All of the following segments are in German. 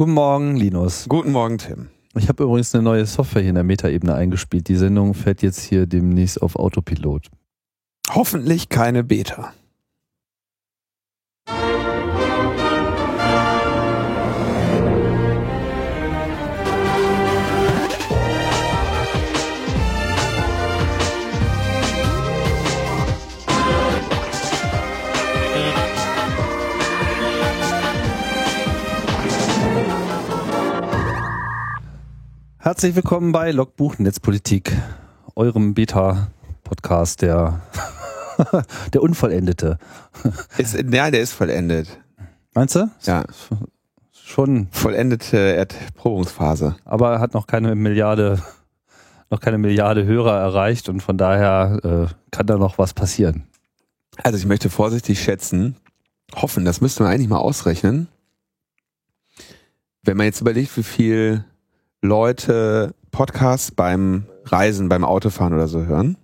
Guten Morgen, Linus. Guten Morgen, Tim. Ich habe übrigens eine neue Software hier in der Metaebene eingespielt. Die Sendung fährt jetzt hier demnächst auf Autopilot. Hoffentlich keine Beta. Herzlich willkommen bei Logbuch Netzpolitik, eurem Beta-Podcast, der, der Unvollendete. Ist, ja, der ist vollendet. Meinst du? Ja. Schon. Vollendete Erprobungsphase. Aber er hat noch keine Milliarde, noch keine Milliarde Hörer erreicht und von daher äh, kann da noch was passieren. Also ich möchte vorsichtig schätzen, hoffen, das müsste man eigentlich mal ausrechnen. Wenn man jetzt überlegt, wie viel Leute Podcasts beim Reisen, beim Autofahren oder so hören,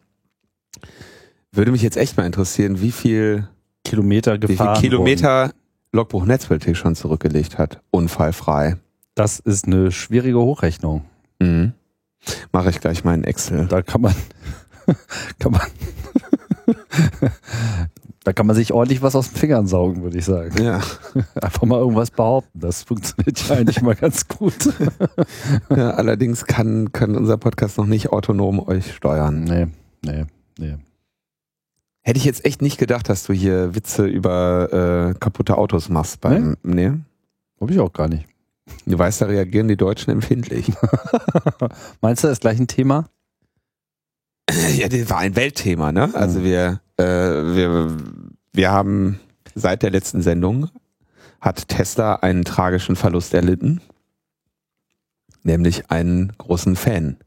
würde mich jetzt echt mal interessieren, wie viel Kilometer wie gefahren. viel Kilometer Logbuch Netzpolitik schon zurückgelegt hat, unfallfrei. wurden. Das ist eine schwierige Hochrechnung. Mhm. Mache ich gleich mal in Excel. Da kann man, kann man, da kann man sich ordentlich was aus den Fingern saugen, würde ich sagen. Ja. Einfach mal irgendwas behaupten. Das funktioniert ja eigentlich mal ganz gut. ja allerdings kann, kann unser Podcast noch nicht autonom euch steuern. Nee, nee, nee. Hätte ich jetzt echt nicht gedacht, dass du hier Witze über äh, kaputte Autos machst beim. Nee? Hab ich auch gar nicht. Du weißt, da reagieren die Deutschen empfindlich. Meinst du, das ist gleich ein Thema? ja, das war ein Weltthema, ne? Also wir, äh, wir, wir haben seit der letzten Sendung hat Tesla einen tragischen Verlust erlitten. Nämlich einen großen Fan,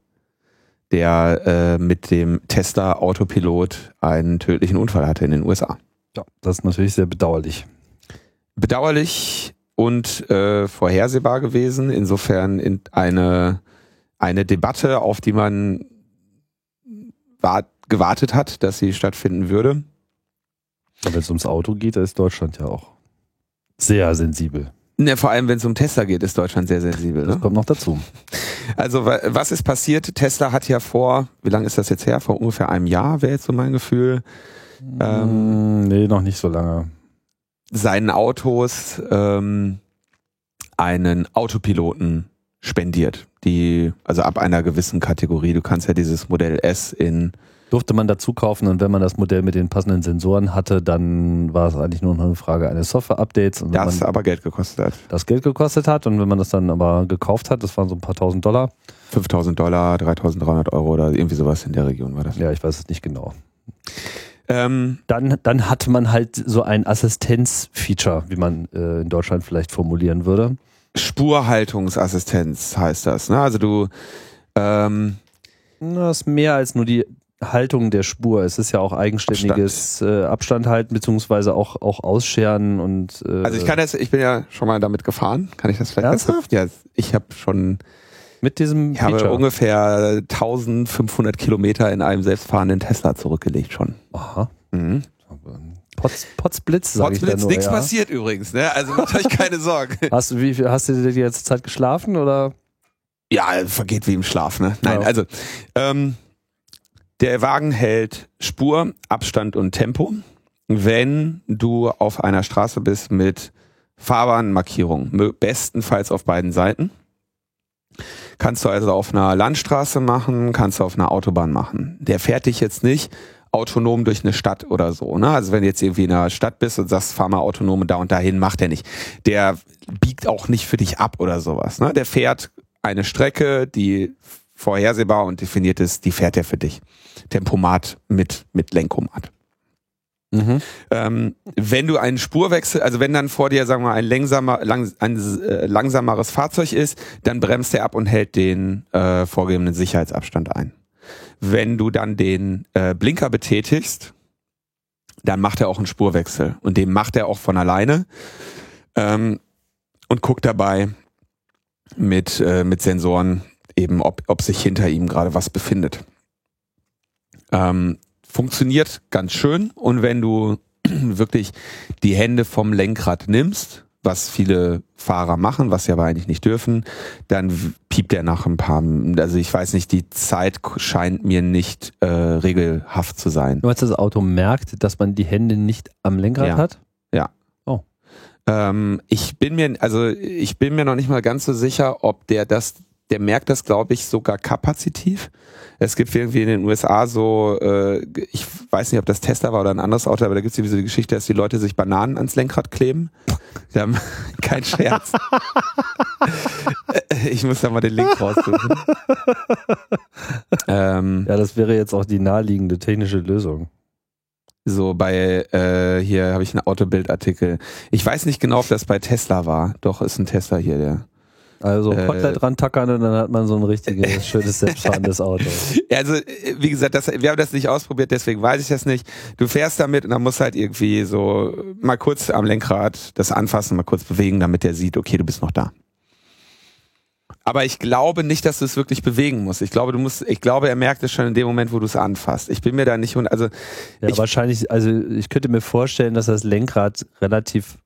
der äh, mit dem Tesla Autopilot einen tödlichen Unfall hatte in den USA. Ja. Das ist natürlich sehr bedauerlich. bedauerlich und äh, vorhersehbar gewesen. Insofern in eine, eine Debatte, auf die man wart, gewartet hat, dass sie stattfinden würde. Aber wenn es ums Auto geht, da ist Deutschland ja auch sehr sensibel. Ne, vor allem, wenn es um Tesla geht, ist Deutschland sehr sensibel. Das Ne? kommt noch dazu. Also wa- was ist passiert? Tesla hat ja vor, wie lange ist das jetzt her? Vor ungefähr einem Jahr, wäre jetzt so mein Gefühl, Ähm, Mm, nee, noch nicht so lange. seinen Autos ähm, einen Autopiloten spendiert. Die, also ab einer gewissen Kategorie. Du kannst ja dieses Modell S in Durfte man dazu kaufen und wenn man das Modell mit den passenden Sensoren hatte, dann war es eigentlich nur noch eine Frage eines Software-Updates. Das man aber Geld gekostet hat. das Geld gekostet hat und wenn man das dann aber gekauft hat, das waren so ein paar tausend Dollar. 5000 Dollar, 3300 Euro oder irgendwie sowas in der Region war das. Ja, ich weiß es nicht genau. Ähm, Dann, dann hatte man halt so ein Assistenz-Feature, wie man äh, in Deutschland vielleicht formulieren würde. Spurhaltungsassistenz heißt das. Ne? Also du, ähm, Das ist mehr als nur die Haltung der Spur. Es ist ja auch eigenständiges Abstand, äh, Abstand halten, beziehungsweise auch, auch ausscheren und äh, also ich kann das, ich bin ja schon mal damit gefahren. Kann ich das vielleicht? Ernsthaft? Ja, ich habe schon, mit diesem ich habe Feature. ungefähr 1500 Kilometer in einem selbstfahrenden Tesla zurückgelegt schon. Aha. Mhm. Potz, Potzblitz, sag ich Potzblitz, nur. nichts Ja. passiert übrigens, ne? Also macht euch keine Sorgen. Hast du, wie viel, hast du die letzte Zeit geschlafen oder? Ja, vergeht wie im Schlaf, ne? Nein, Ja. also ähm, der Wagen hält Spur, Abstand und Tempo, wenn du auf einer Straße bist mit Fahrbahnmarkierung, bestenfalls auf beiden Seiten. Kannst du also auf einer Landstraße machen, kannst du auf einer Autobahn machen. Der fährt dich jetzt nicht autonom durch eine Stadt oder so. Ne? Also wenn du jetzt irgendwie in einer Stadt bist und sagst, fahr mal autonom da und dahin, macht er nicht. Der biegt auch nicht für dich ab oder sowas. Ne? Der fährt eine Strecke, die vorhersehbar und definiert ist, die fährt er für dich. Tempomat mit, mit Lenkomat. Mhm. Ähm, wenn du einen Spurwechsel, also wenn dann vor dir, sagen wir mal, ein, langsamer, lang, ein äh, langsameres Fahrzeug ist, dann bremst er ab und hält den äh, vorgegebenen Sicherheitsabstand ein. Wenn du dann den äh, Blinker betätigst, dann macht er auch einen Spurwechsel und den macht er auch von alleine ähm, und guckt dabei mit, äh, mit Sensoren eben, ob, ob sich hinter ihm gerade was befindet. Ähm, funktioniert ganz schön und wenn du wirklich die Hände vom Lenkrad nimmst, was viele Fahrer machen, was sie aber eigentlich nicht dürfen, dann piept er nach ein paar, also ich weiß nicht, die Zeit scheint mir nicht äh, regelhaft zu sein. Du meinst, das Auto merkt, dass man die Hände nicht am Lenkrad Ja. hat? Ja. Oh. Ähm, ich bin mir, also ich bin mir noch nicht mal ganz so sicher, ob der das, der merkt das, glaube ich, sogar kapazitiv. Es gibt irgendwie in den USA so, äh, ich weiß nicht, ob das Tesla war oder ein anderes Auto, aber da gibt es irgendwie so die Geschichte, dass die Leute sich Bananen ans Lenkrad kleben. Die haben, kein Scherz. ich muss da mal den Link raussuchen. ähm, Ja, das wäre jetzt auch die naheliegende technische Lösung. So bei, äh, hier habe ich einen Autobildartikel. Ich weiß nicht genau, ob das bei Tesla war. Doch, ist ein Tesla hier, der. Also Äh, Kotelett dran tackern und dann hat man so ein richtiges, schönes, selbstfahrendes Auto. Also, äh, wie gesagt, das, wir haben das nicht ausprobiert, deswegen weiß ich das nicht. Du fährst damit und dann musst halt irgendwie so mal kurz am Lenkrad das anfassen, mal kurz bewegen, damit der sieht, okay, du bist noch da. Aber ich glaube nicht, dass du es wirklich bewegen musst. Ich glaube, du musst, ich glaube, er merkt es schon in dem Moment, wo du es anfasst. Ich bin mir da nicht, und also, Ja, Ich- wahrscheinlich, also ich könnte mir vorstellen, dass das Lenkrad relativ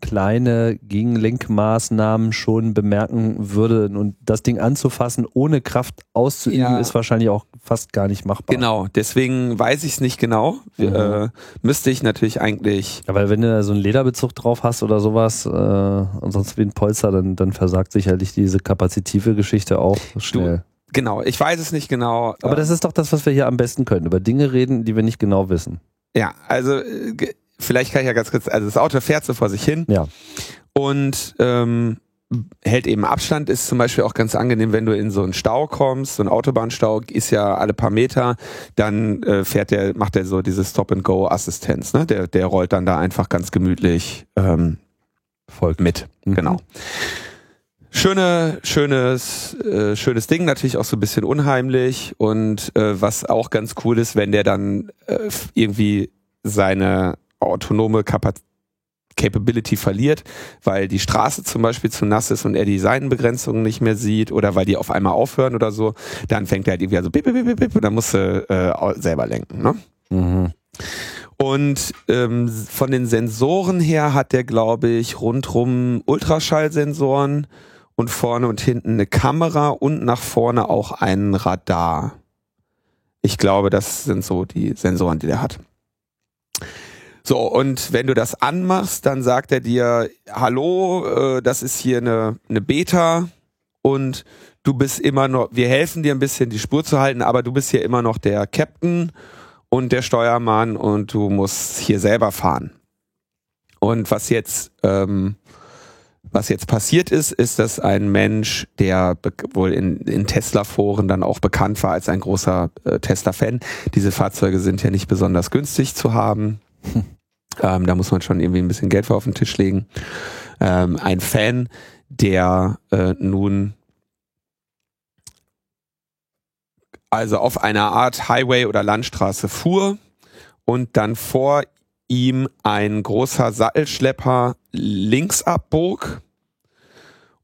kleine Gegenlenkmaßnahmen schon bemerken würde und das Ding anzufassen, ohne Kraft auszuüben, Ja. ist wahrscheinlich auch fast gar nicht machbar. genau, deswegen weiß ich es nicht genau. Mhm. Äh, müsste ich natürlich eigentlich Ja, weil wenn du da so einen Lederbezug drauf hast oder sowas, äh, ansonsten wie ein Polster, dann, dann versagt sicherlich diese kapazitive Geschichte auch schnell. Genau, ich weiß es nicht genau. Aber das ist doch das, was wir hier am besten können, über Dinge reden, die wir nicht genau wissen. ja, also äh, vielleicht kann ich ja ganz kurz, also das Auto fährt so vor sich hin Ja. und ähm, hält eben Abstand, ist zum Beispiel auch ganz angenehm, wenn du in so einen Stau kommst, so ein Autobahnstau ist ja alle paar Meter, dann äh, fährt der, macht er so diese Stop-and-Go-Assistenz, ne? Der, der rollt dann da einfach ganz gemütlich ähm, Folgt. mit. Mhm. Genau. Schöne, schönes, äh, schönes Ding, natürlich auch so ein bisschen unheimlich und äh, was auch ganz cool ist, wenn der dann äh, irgendwie seine autonome Kapazität Capability verliert, weil die Straße zum Beispiel zu nass ist und er die Seitenbegrenzungen nicht mehr sieht oder weil die auf einmal aufhören oder so, dann fängt er halt irgendwie so bip, bip, bip, bip, und dann musst du äh, selber lenken. Ne? Mhm. Und ähm, von den Sensoren her hat der, glaube ich, rundrum Ultraschallsensoren und vorne und hinten eine Kamera und nach vorne auch ein Radar. Ich glaube, das sind so die Sensoren, die der hat. So, und wenn du das anmachst, dann sagt er dir, hallo, äh, das ist hier eine, eine Beta und du bist immer noch, wir helfen dir ein bisschen die Spur zu halten, aber du bist hier immer noch der Captain und der Steuermann und du musst hier selber fahren. Und was jetzt, ähm, was jetzt passiert ist, ist, dass ein Mensch, der wohl in, in Tesla-Foren dann auch bekannt war als ein großer äh, Tesla-Fan, diese Fahrzeuge sind ja nicht besonders günstig zu haben. Ähm, da muss man schon irgendwie ein bisschen Geld für auf den Tisch legen. Ähm, ein Fan, der äh, nun also auf einer Art Highway oder Landstraße fuhr und dann vor ihm ein großer Sattelschlepper links abbog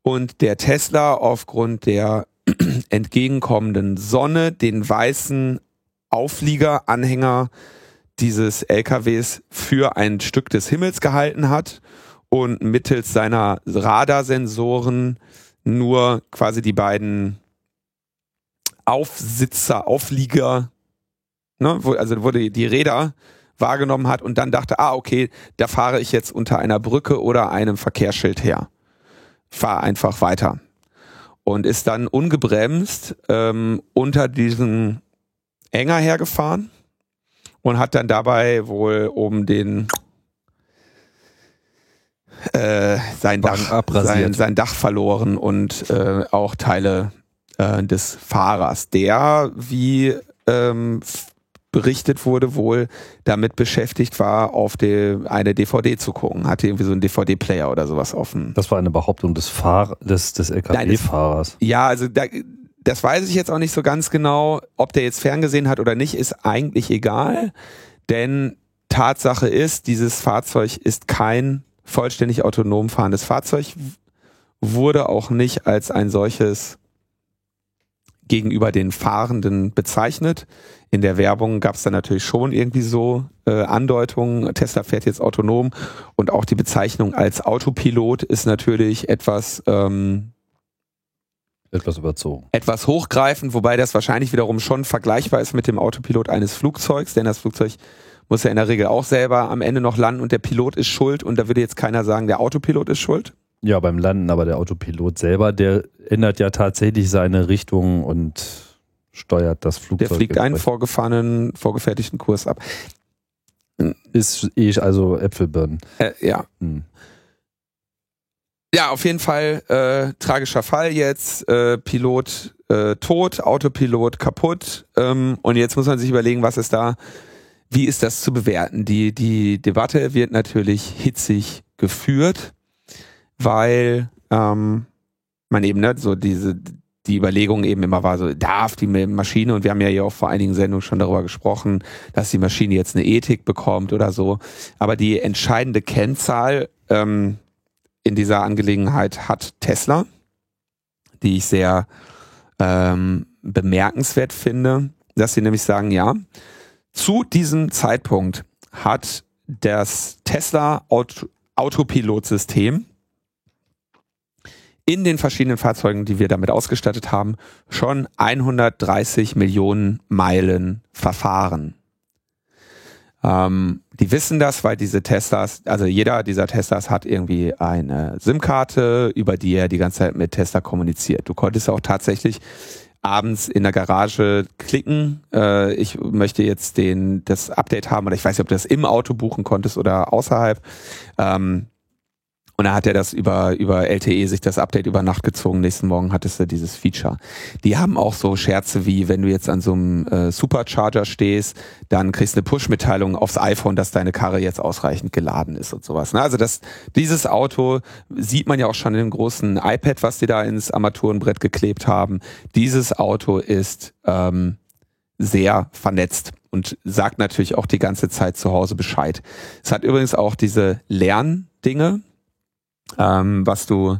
und der Tesla aufgrund der entgegenkommenden Sonne den weißen Aufliegeranhänger dieses LKWs für ein Stück des Himmels gehalten hat und mittels seiner Radarsensoren nur quasi die beiden Aufsitzer, Auflieger, ne, wo, also wo die, die Räder wahrgenommen hat und dann dachte, ah, okay, da fahre ich jetzt unter einer Brücke oder einem Verkehrsschild her. Fahr einfach weiter. Und ist dann ungebremst ähm, unter diesen Enger hergefahren und hat dann dabei wohl oben den äh, sein, Dach, sein, sein Dach verloren und äh, auch Teile äh, des Fahrers, der, wie ähm, berichtet wurde, wohl damit beschäftigt war, auf die, eine DVD zu gucken. Hatte irgendwie so einen DVD-Player oder sowas offen. Das war eine Behauptung des, Fahr des, des LKW-Fahrers. Ja, also da, das weiß ich jetzt auch nicht so ganz genau. Ob der jetzt ferngesehen hat oder nicht, ist eigentlich egal. Denn Tatsache ist, dieses Fahrzeug ist kein vollständig autonom fahrendes Fahrzeug, wurde auch nicht als ein solches gegenüber den Fahrenden bezeichnet. In der Werbung gab es dann natürlich schon irgendwie so äh, Andeutungen, Tesla fährt jetzt autonom und auch die Bezeichnung als Autopilot ist natürlich etwas ähm, etwas überzogen. Etwas hochgreifend, wobei das wahrscheinlich wiederum schon vergleichbar ist mit dem Autopilot eines Flugzeugs, denn das Flugzeug muss ja in der Regel auch selber am Ende noch landen und der Pilot ist schuld und da würde jetzt keiner sagen, der Autopilot ist schuld. Ja, beim Landen, aber der Autopilot selber, der ändert ja tatsächlich seine Richtung und steuert das Flugzeug. Der fliegt einen vorgefahrenen, vorgefertigten Kurs ab. Ist eh also Äpfelbirnen. Äh, ja. Hm. Ja, auf jeden Fall äh, tragischer Fall jetzt. Äh, Pilot äh, tot, Autopilot kaputt. Ähm, und jetzt muss man sich überlegen, was ist da, wie ist das zu bewerten? Die, die Debatte wird natürlich hitzig geführt weil ähm, man eben ne, so diese die Überlegung eben immer war so, darf die Maschine, und wir haben ja hier auch vor einigen Sendungen schon darüber gesprochen, dass die Maschine jetzt eine Ethik bekommt oder so. Aber die entscheidende Kennzahl ähm, in dieser Angelegenheit hat Tesla, die ich sehr ähm, bemerkenswert finde, dass sie nämlich sagen, ja, zu diesem Zeitpunkt hat das Tesla Auto Autopilot-System in den verschiedenen Fahrzeugen, die wir damit ausgestattet haben, schon 130 Millionen Meilen verfahren. Ähm, die wissen das, weil diese Teslas, also jeder dieser Teslas hat irgendwie eine SIM-Karte, über die er die ganze Zeit mit Tesla kommuniziert. Du konntest auch tatsächlich abends in der Garage klicken, äh, ich möchte jetzt den das Update haben oder ich weiß nicht, ob du das im Auto buchen konntest oder außerhalb. Ähm, und da hat er das über, über LTE sich das Update über Nacht gezogen. Nächsten Morgen hattest du dieses Feature. Die haben auch so Scherze wie, wenn du jetzt an so einem äh, Supercharger stehst, dann kriegst du eine Push-Mitteilung aufs iPhone, dass deine Karre jetzt ausreichend geladen ist und sowas. Ne? Also das, dieses Auto sieht man ja auch schon in dem großen iPad, was die da ins Armaturenbrett geklebt haben. Dieses Auto ist ähm, sehr vernetzt und sagt natürlich auch die ganze Zeit zu Hause Bescheid. Es hat übrigens auch diese Lerndinge, ähm, was du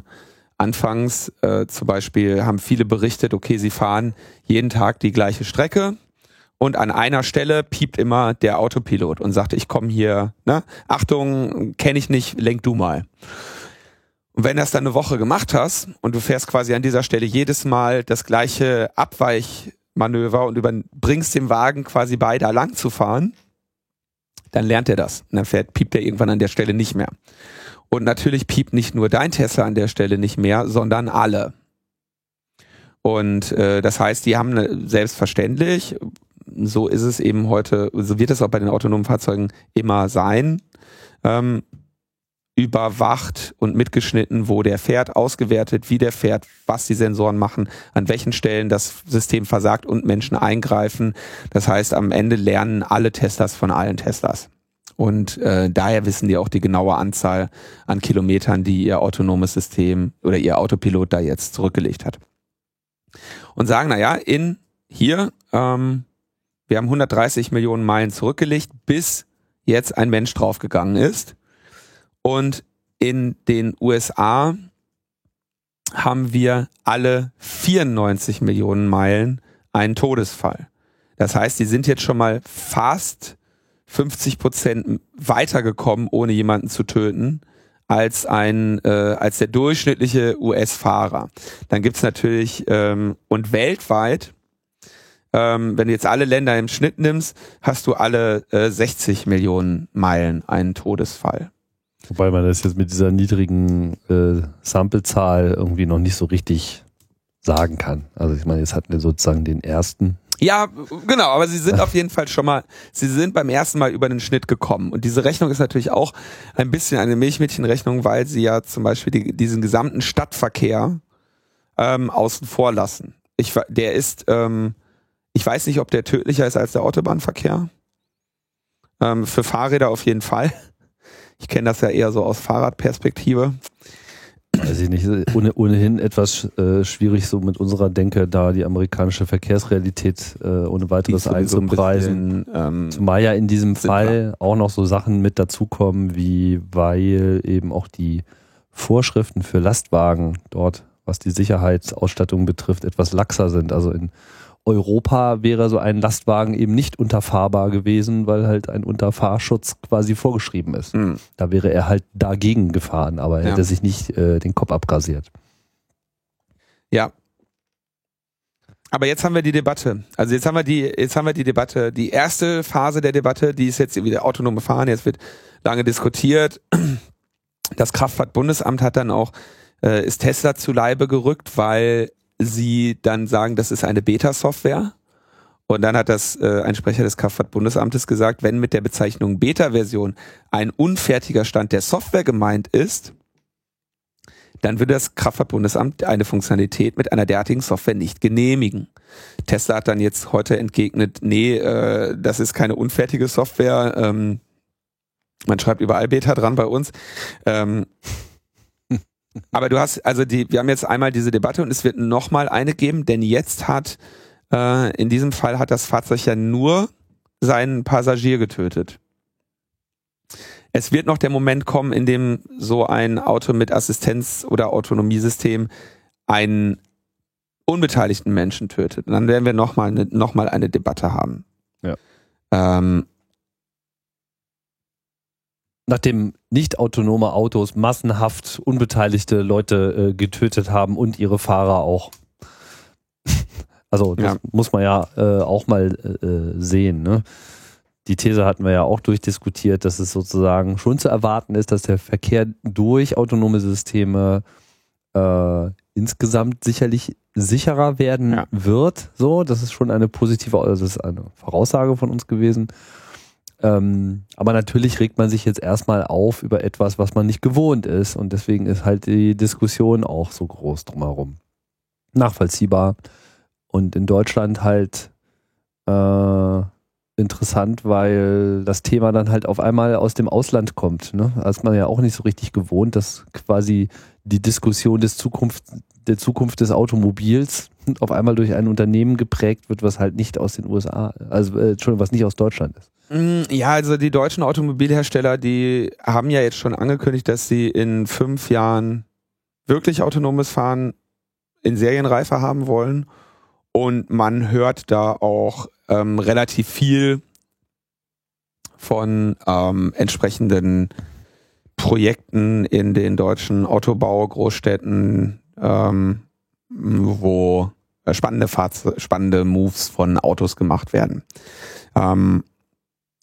anfangs äh, zum Beispiel haben viele berichtet, okay, sie fahren jeden Tag die gleiche Strecke und an einer Stelle piept immer der Autopilot und sagt, ich komme hier, ne, Achtung, kenne ich nicht, lenk du mal. Und wenn das dann eine Woche gemacht hast und du fährst quasi an dieser Stelle jedes Mal das gleiche Abweichmanöver und überbringst dem Wagen quasi bei, da lang zu fahren, dann lernt er das. Und dann fährt, piept er irgendwann an der Stelle nicht mehr. Und natürlich piept nicht nur dein Tesla an der Stelle nicht mehr, sondern alle. Und äh, das heißt, die haben eine, selbstverständlich, so ist es eben heute, so wird es auch bei den autonomen Fahrzeugen immer sein, ähm, überwacht und mitgeschnitten, wo der fährt, ausgewertet, wie der fährt, was die Sensoren machen, an welchen Stellen das System versagt und Menschen eingreifen. Das heißt, am Ende lernen alle Teslas von allen Teslas. Und äh, daher wissen die auch die genaue Anzahl an Kilometern, die ihr autonomes System oder ihr Autopilot da jetzt zurückgelegt hat. Und sagen, na ja, in hier, ähm, wir haben 130 Millionen Meilen zurückgelegt, bis jetzt ein Mensch draufgegangen ist. Und in den USA haben wir alle 94 Millionen Meilen einen Todesfall. Das heißt, die sind jetzt schon mal fast 50 Prozent weitergekommen, ohne jemanden zu töten, als ein äh, als der durchschnittliche US-Fahrer. Dann gibt's natürlich ähm, und weltweit, ähm, wenn du jetzt alle Länder im Schnitt nimmst, hast du alle äh, 60 Millionen Meilen einen Todesfall. Wobei man das jetzt mit dieser niedrigen äh, Samplezahl irgendwie noch nicht so richtig sagen kann. Also ich meine, jetzt hatten wir sozusagen den ersten ja, genau, aber sie sind auf jeden Fall schon mal, sie sind beim ersten Mal über den Schnitt gekommen. Und diese Rechnung ist natürlich auch ein bisschen eine Milchmädchenrechnung, weil sie ja zum Beispiel die, diesen gesamten Stadtverkehr ähm, außen vor lassen. Ich, der ist, ähm, ich weiß nicht, ob der tödlicher ist als der Autobahnverkehr. Ähm, für Fahrräder auf jeden Fall. Ich kenne das ja eher so aus Fahrradperspektive weiß ich nicht, ohne, ohnehin etwas äh, schwierig, so mit unserer Denke da die amerikanische Verkehrsrealität äh, ohne weiteres einzupreisen. Ähm, Zumal ja in diesem Fall auch noch so Sachen mit dazukommen, wie weil eben auch die Vorschriften für Lastwagen dort was die Sicherheitsausstattung betrifft, etwas laxer sind. Also in Europa wäre so ein Lastwagen eben nicht unterfahrbar gewesen, weil halt ein Unterfahrschutz quasi vorgeschrieben ist. Mhm. Da wäre er halt dagegen gefahren, aber er Ja. hätte sich nicht äh, den Kopf abrasiert. Ja. Aber jetzt haben wir die Debatte. Also jetzt haben wir die, jetzt haben wir die Debatte. Die erste Phase der Debatte, die ist jetzt wieder autonome Fahren. Jetzt wird lange diskutiert. Das Kraftfahrtbundesamt hat dann auch, äh, ist Tesla zu Leibe gerückt, weil sie dann sagen, das ist eine Beta-Software. Und dann hat das äh, ein Sprecher des Kraftfahrtbundesamtes gesagt, wenn mit der Bezeichnung Beta-Version ein unfertiger Stand der Software gemeint ist, dann würde das Kraftfahrtbundesamt eine Funktionalität mit einer derartigen Software nicht genehmigen. Tesla hat dann jetzt heute entgegnet, nee, äh, das ist keine unfertige Software. Ähm, man schreibt überall Beta dran bei uns. Ähm, aber du hast, also die, wir haben jetzt einmal diese Debatte und es wird nochmal eine geben, denn jetzt hat, äh, in diesem Fall hat das Fahrzeug ja nur seinen Passagier getötet. Es wird noch der Moment kommen, in dem so ein Auto mit Assistenz- oder Autonomiesystem einen unbeteiligten Menschen tötet. Und dann werden wir nochmal eine, noch mal eine Debatte haben. Ja. Ähm, Nachdem nicht autonome Autos massenhaft unbeteiligte Leute äh, getötet haben und ihre Fahrer auch. Also das Ja. muss man ja äh, auch mal äh, sehen. Ne? Die These hatten wir ja auch durchdiskutiert, dass es sozusagen schon zu erwarten ist, dass der Verkehr durch autonome Systeme äh, insgesamt sicherlich sicherer werden Ja. wird. So, das ist schon eine positive, also das ist eine Voraussage von uns gewesen. Ähm, aber natürlich regt man sich jetzt erstmal auf über etwas, was man nicht gewohnt ist. Und deswegen ist halt die Diskussion auch so groß drumherum. Nachvollziehbar. Und in Deutschland halt äh, interessant, weil das Thema dann halt auf einmal aus dem Ausland kommt. Ne? Da ist man ja auch nicht so richtig gewohnt, dass quasi die Diskussion des Zukunft, der Zukunft des Automobils auf einmal durch ein Unternehmen geprägt wird, was halt nicht aus den USA, also äh, Entschuldigung, was nicht aus Deutschland ist. Mm, Ja, also die deutschen Automobilhersteller, die haben ja jetzt schon angekündigt, dass sie in fünf Jahren wirklich autonomes Fahren in Serienreife haben wollen. Und man hört da auch ähm, relativ viel von ähm, entsprechenden Projekten in den deutschen Autobau-Großstädten, ähm, wo äh, spannende, Fahrze spannende Moves von Autos gemacht werden. Ähm,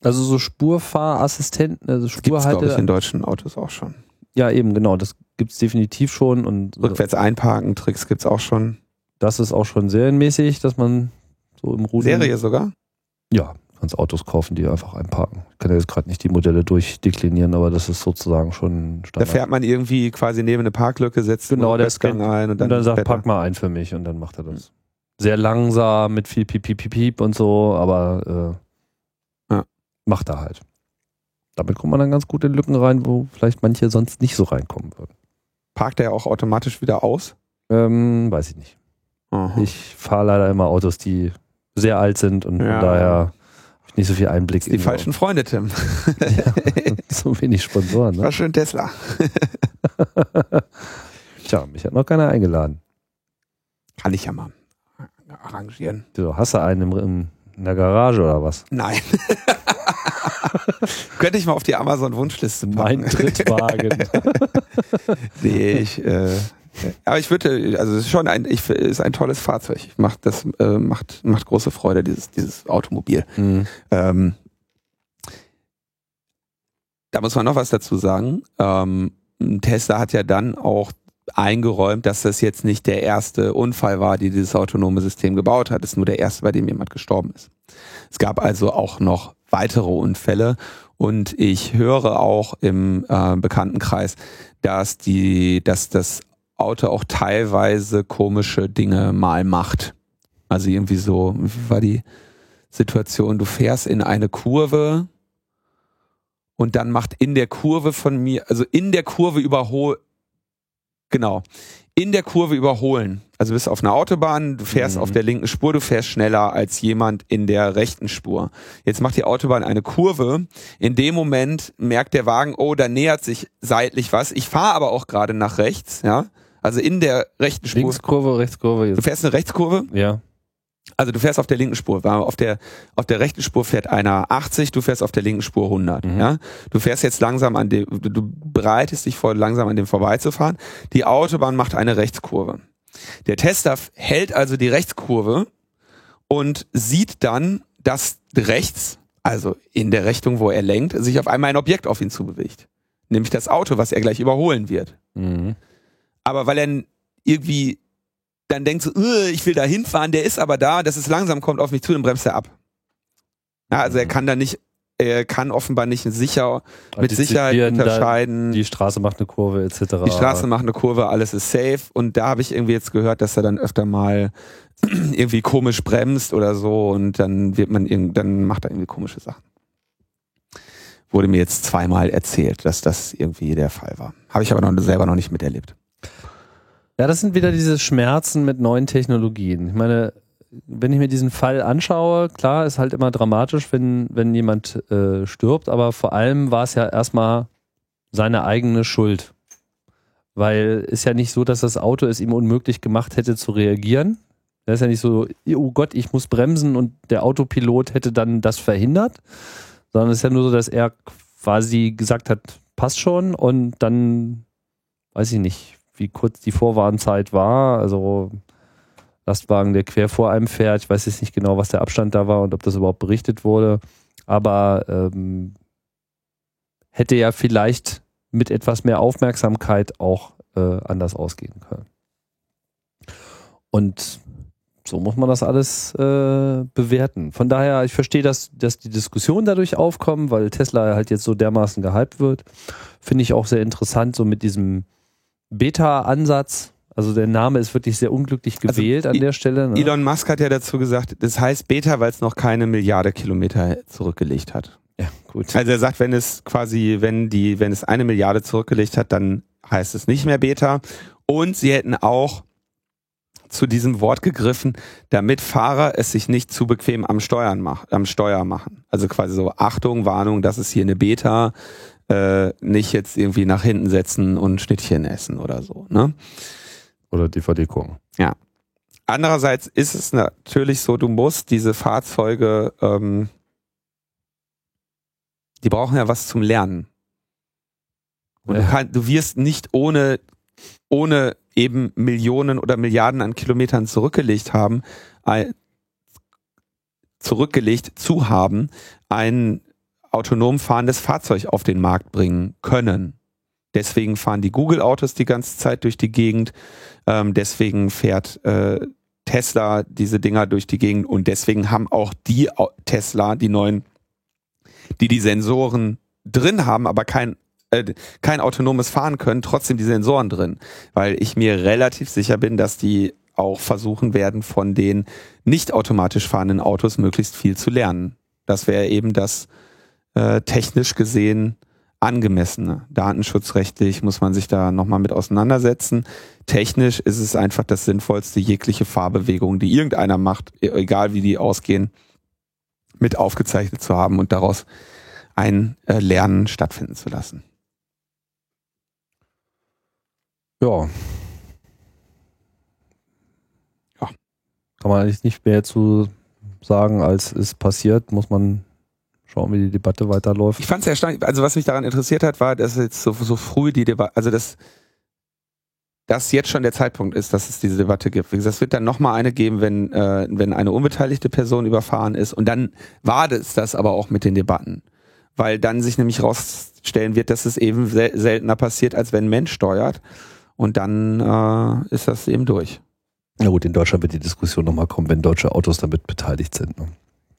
Also so Spurfahrassistenten, also Gibt's, glaube ich, Spurhalte. in deutschen Autos auch schon. Ja, eben, genau, das gibt's definitiv schon und Rückwärts einparken, Tricks gibt's auch schon. das ist auch schon serienmäßig, dass man so im Rudel. Serie sogar? Ja, kannst Autos kaufen, die einfach einparken. Ich kann ja jetzt gerade nicht die Modelle durchdeklinieren, aber das ist sozusagen schon Da Standard. fährt man irgendwie quasi neben eine Parklücke, setzt Genau, Rückwärtsgang scannt- ein und und dann, dann sagt, pack mal ein für mich und dann macht er das. Sehr langsam, mit viel Piep, Piep, Piep, Piep und so, aber äh, Ja. macht er halt. Damit kommt man dann ganz gut in Lücken rein, wo vielleicht manche sonst nicht so reinkommen würden. Parkt er auch automatisch wieder aus? Ähm, weiß ich nicht. Aha. Ich fahre leider immer Autos, die sehr alt sind und Ja. von daher ich nicht so viel Einblick die falschen Freunde, Tim. so wenig Sponsoren. War Ne? schön Tesla. Tja, mich hat noch keiner eingeladen. Kann ich ja mal arrangieren. Du hast du einen im, im, in der Garage oder was? Nein. Könnte ich mal auf die Amazon-Wunschliste packen. Mein Trittwagen. Nee, ich, äh, aber ich würde, also es ist schon ein, ich, ist ein tolles Fahrzeug. Macht, das äh, macht, macht große Freude, dieses, dieses Automobil. Hm. Ähm, da muss man noch was dazu sagen. Ähm, Tesla hat ja dann auch eingeräumt, dass das jetzt nicht der erste Unfall war, die dieses autonome System gebaut hat. Es ist nur der erste, bei dem jemand gestorben ist. Es gab also auch noch weitere Unfälle und ich höre auch im äh, Bekanntenkreis, dass die, dass das Auto auch teilweise komische Dinge mal macht. Also irgendwie so, wie war die Situation? Du fährst in eine Kurve und dann macht in der Kurve von mir, also in der Kurve überhol, genau, in der Kurve überholen. Also du bist auf einer Autobahn, du fährst Mhm. auf der linken Spur, du fährst schneller als jemand in der rechten Spur. Jetzt macht die Autobahn eine Kurve. In dem Moment merkt der Wagen, oh, da nähert sich seitlich was. Ich fahre aber auch gerade nach rechts, ja. Also in der rechten Spur. Linkskurve, Rechtskurve. Du Jetzt. fährst eine Rechtskurve, Ja. also du fährst auf der linken Spur. Auf der, auf der rechten Spur fährt einer 80, du fährst auf der linken Spur 100. Mhm. Ja? Du fährst jetzt langsam an dem, du, du bereitest dich vor, langsam an dem vorbeizufahren. Die Autobahn macht eine Rechtskurve. Der Tester hält also die Rechtskurve und sieht dann, dass rechts, also in der Richtung, wo er lenkt, sich auf einmal ein Objekt auf ihn zubewegt. Nämlich das Auto, was er gleich überholen wird. Mhm. Aber weil er irgendwie dann denkt so, "Ugh, ich will da hinfahren, der ist aber da, dass es langsam kommt auf mich zu, dann bremst er ab. Ja, also er Mhm. kann da nicht, er kann offenbar nicht sicher, mit Sicherheit unterscheiden. Die Straße macht eine Kurve etc. Die Straße macht eine Kurve, alles ist safe. Und da habe ich irgendwie jetzt gehört, dass er dann öfter mal irgendwie komisch bremst oder so und dann wird man irgend, dann macht er irgendwie komische Sachen. Wurde mir jetzt zweimal erzählt, dass das irgendwie der Fall war. Habe ich aber noch, selber noch nicht miterlebt. Ja, das sind wieder diese Schmerzen mit neuen Technologien. Ich meine, wenn ich mir diesen Fall anschaue, klar, ist halt immer dramatisch, wenn, wenn jemand äh, stirbt, aber vor allem war es ja erstmal seine eigene Schuld. Weil ist ja nicht so, dass das Auto es ihm unmöglich gemacht hätte zu reagieren. Das ist ja nicht so, oh Gott, ich muss bremsen und der Autopilot hätte dann das verhindert, sondern es ist ja nur so, dass er quasi gesagt hat, passt schon und dann, weiß ich nicht, wie kurz die Vorwarnzeit war. Also Lastwagen, der quer vor einem fährt. Ich weiß jetzt nicht genau, was der Abstand da war und ob das überhaupt berichtet wurde. Aber ähm, hätte ja vielleicht mit etwas mehr Aufmerksamkeit auch äh, anders ausgehen können. Und so muss man das alles äh, bewerten. Von daher, ich verstehe, dass, dass die Diskussionen dadurch aufkommen, weil Tesla halt jetzt so dermaßen gehypt wird. Finde ich auch sehr interessant, so mit diesem Beta-Ansatz. Also der Name ist wirklich sehr unglücklich Also gewählt an I- der Stelle. Ne? Elon Musk hat ja dazu gesagt, das heißt Beta, weil es noch keine Milliarde Kilometer zurückgelegt hat. Ja, gut. Also er sagt, wenn es quasi, wenn die, wenn es eine Milliarde zurückgelegt hat, dann heißt es nicht mehr Beta. Und sie hätten auch zu diesem Wort gegriffen, damit Fahrer es sich nicht zu bequem am Steuern mach, am Steuer machen. Also quasi so Achtung, Warnung, das ist hier eine Beta, äh, nicht jetzt irgendwie nach hinten setzen und Schnittchen essen oder so. Ne? Oder DVD gucken. Andererseits ist es natürlich so, du musst diese Fahrzeuge, ähm, die brauchen ja was zum Lernen. Und du, Ja. kann, du wirst nicht ohne, ohne eben Millionen oder Milliarden an Kilometern zurückgelegt haben, zurückgelegt zu haben, ein autonom fahrendes Fahrzeug auf den Markt bringen können. Deswegen fahren die Google-Autos die ganze Zeit durch die Gegend. Ähm, deswegen fährt äh, Tesla diese Dinger durch die Gegend und deswegen haben auch die Tesla, die neuen, die die Sensoren drin haben, aber kein äh, kein autonomes Fahren können, trotzdem die Sensoren drin, weil ich mir relativ sicher bin, dass die auch versuchen werden, von den nicht automatisch fahrenden Autos möglichst viel zu lernen. Das wäre eben das äh, technisch gesehen angemessene. Datenschutzrechtlich muss man sich da nochmal mit auseinandersetzen. Technisch ist es einfach das Sinnvollste, jegliche Fahrbewegung, die irgendeiner macht, e- egal wie die ausgehen, mit aufgezeichnet zu haben und daraus ein äh, Lernen stattfinden zu lassen. Ja. Ja. Kann man eigentlich nicht mehr zu sagen, als es passiert, muss man schauen, wie die Debatte weiterläuft. Ich fand es erstaunlich, also was mich daran interessiert hat, war, dass jetzt so, so früh die Debatte, also dass das jetzt schon der Zeitpunkt ist, dass es diese Debatte gibt. Wie gesagt, es wird dann nochmal eine geben, wenn, äh, wenn eine unbeteiligte Person überfahren ist. Und dann war es das aber auch mit den Debatten. Weil dann sich nämlich rausstellen wird, dass es eben sel seltener passiert, als wenn ein Mensch steuert. Und dann äh, ist das eben durch. Na gut, in Deutschland wird die Diskussion nochmal kommen, wenn deutsche Autos damit beteiligt sind. Ne?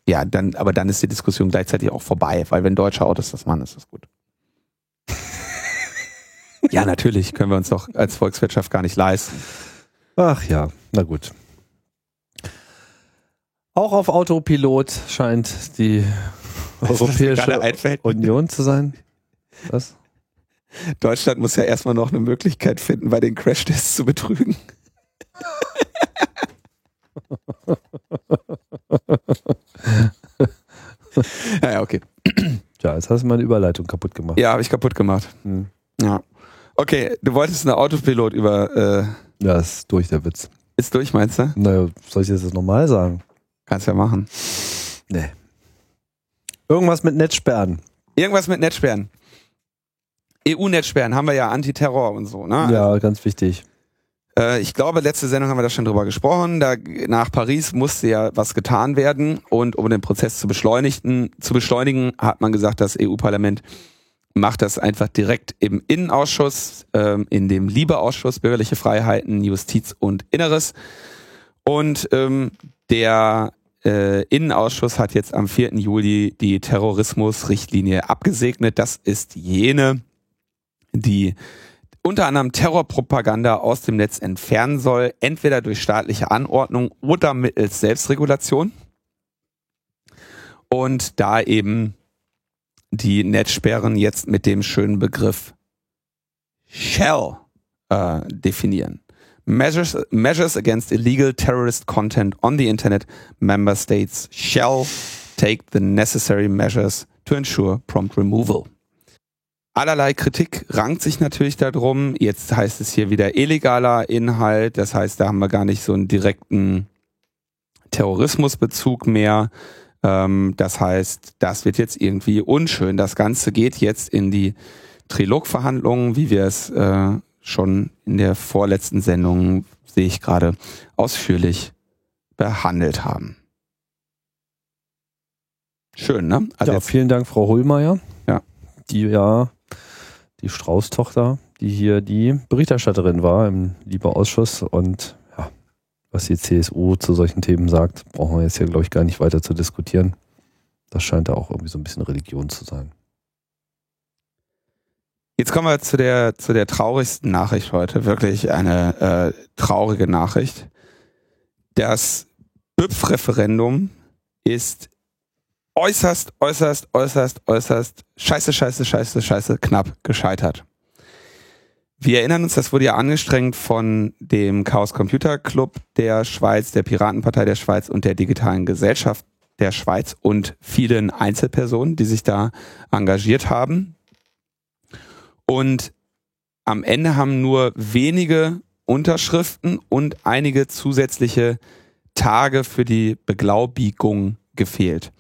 Ja, dann, aber dann ist die Diskussion gleichzeitig auch vorbei, weil wenn deutsche Autos das machen, ist das gut. ja, natürlich können wir uns doch als Volkswirtschaft gar nicht leisten. Ach ja, na gut. Auch auf Autopilot scheint die Europäische? Union zu sein. Was? Deutschland muss ja erstmal noch eine Möglichkeit finden, bei den Crashtests zu betrügen. ja, ja, okay. Ja, jetzt hast du meine Überleitung kaputt gemacht. Ja, habe ich kaputt gemacht. Hm. Ja. Okay, du wolltest eine Autopilot über. Äh, Ja, ist durch der Witz. ist durch, meinst du? Naja, soll ich das jetzt nochmal sagen? Kannst ja machen. Nee. Irgendwas mit Netzsperren. Irgendwas mit Netzsperren. EU-Netzsperren haben wir ja Antiterror und so, ne? Ja, ganz wichtig. Äh, ich glaube, letzte Sendung haben wir da schon drüber gesprochen. Da, nach Paris musste ja was getan werden und um den Prozess zu beschleunigen, zu beschleunigen, hat man gesagt, das EU-Parlament macht das einfach direkt im Innenausschuss, ähm, in dem Liebeausschuss Bürgerliche Freiheiten, Justiz und Inneres. Und ähm, der äh, Innenausschuss hat jetzt am 4. Juli die Terrorismusrichtlinie abgesegnet. Das ist jene, die unter anderem Terrorpropaganda aus dem Netz entfernen soll, entweder durch staatliche Anordnung oder mittels Selbstregulation. Und da eben die Netzsperren jetzt mit dem schönen Begriff shall äh, definieren. Measures, measures against illegal terrorist content on the Internet, member states shall take the necessary measures to ensure prompt removal. Allerlei Kritik rankt sich natürlich darum. Jetzt heißt es hier wieder illegaler Inhalt. Das heißt, da haben wir gar nicht so einen direkten Terrorismusbezug mehr. Ähm, das heißt, das wird jetzt irgendwie unschön. Das Ganze geht jetzt in die Trilogverhandlungen, wie wir es äh, schon in der vorletzten Sendung, sehe ich gerade, ausführlich behandelt haben. Schön, ne? Also ja, vielen Dank, Frau Hohlmeier. Ja. Die ja, die Strauß-Tochter, die hier die Berichterstatterin war im Liebeausschuss und ja, was die CSU zu solchen Themen sagt, brauchen wir jetzt hier, glaube ich, gar nicht weiter zu diskutieren. Das scheint da auch irgendwie so ein bisschen Religion zu sein. Jetzt kommen wir zu der, zu der traurigsten Nachricht heute. Wirklich eine äh, traurige Nachricht. Das BÜPF-Referendum ist äußerst, äußerst, äußerst, äußerst scheiße, scheiße, scheiße, scheiße knapp gescheitert. Wir erinnern uns, das wurde ja angestrengt von dem Chaos Computer Club der Schweiz, der Piratenpartei der Schweiz und der Digitalen Gesellschaft der Schweiz und vielen Einzelpersonen, die sich da engagiert haben. Und am Ende haben nur wenige Unterschriften und einige zusätzliche Tage für die Beglaubigung gefehlt.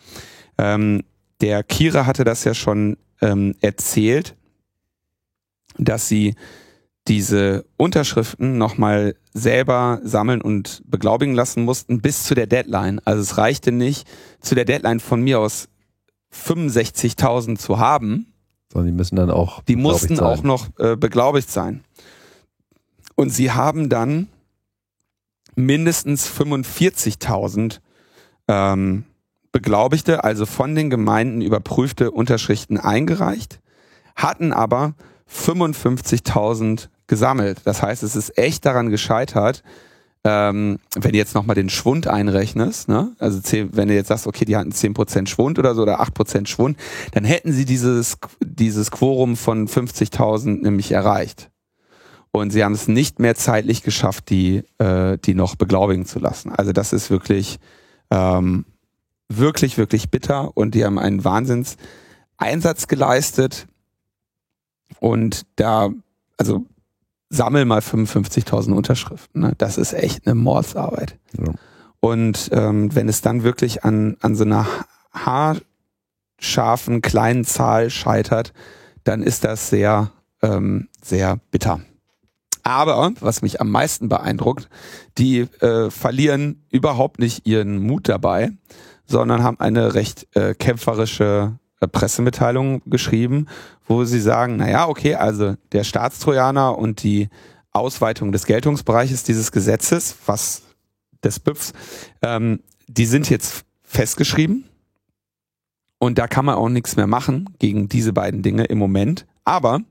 Ähm, der Kira hatte das ja schon ähm, erzählt, dass sie diese Unterschriften nochmal selber sammeln und beglaubigen lassen mussten bis zu der Deadline. Also es reichte nicht, zu der Deadline von mir aus 65.000 zu haben, Sondern die müssen dann auch. die mussten sein. auch noch äh, beglaubigt sein. Und sie haben dann mindestens 45.000 ähm, Beglaubigte, also von den Gemeinden überprüfte Unterschriften eingereicht, hatten aber 55.000 gesammelt. Das heißt, es ist echt daran gescheitert, ähm, wenn du jetzt nochmal den Schwund einrechnest, ne? also zehn, wenn du jetzt sagst, okay, die hatten 10% Schwund oder so oder 8% Schwund, dann hätten sie dieses, dieses Quorum von 50.000 nämlich erreicht. Und sie haben es nicht mehr zeitlich geschafft, die, äh, die noch beglaubigen zu lassen. Also das ist wirklich, ähm, wirklich, wirklich bitter und die haben einen Wahnsinns Einsatz geleistet und da, also sammel mal 55.000 Unterschriften. Ne? Das ist echt eine Mordsarbeit. Ja. Und ähm, wenn es dann wirklich an, an so einer haarscharfen kleinen Zahl scheitert, dann ist das sehr, ähm, sehr bitter. Aber was mich am meisten beeindruckt, die äh, verlieren überhaupt nicht ihren Mut dabei, sondern haben eine recht äh, kämpferische äh, Pressemitteilung geschrieben, wo sie sagen, naja, okay, also der Staatstrojaner und die Ausweitung des Geltungsbereiches dieses Gesetzes, was des BÜPFs, ähm, die sind jetzt festgeschrieben und da kann man auch nichts mehr machen gegen diese beiden Dinge im Moment. Aber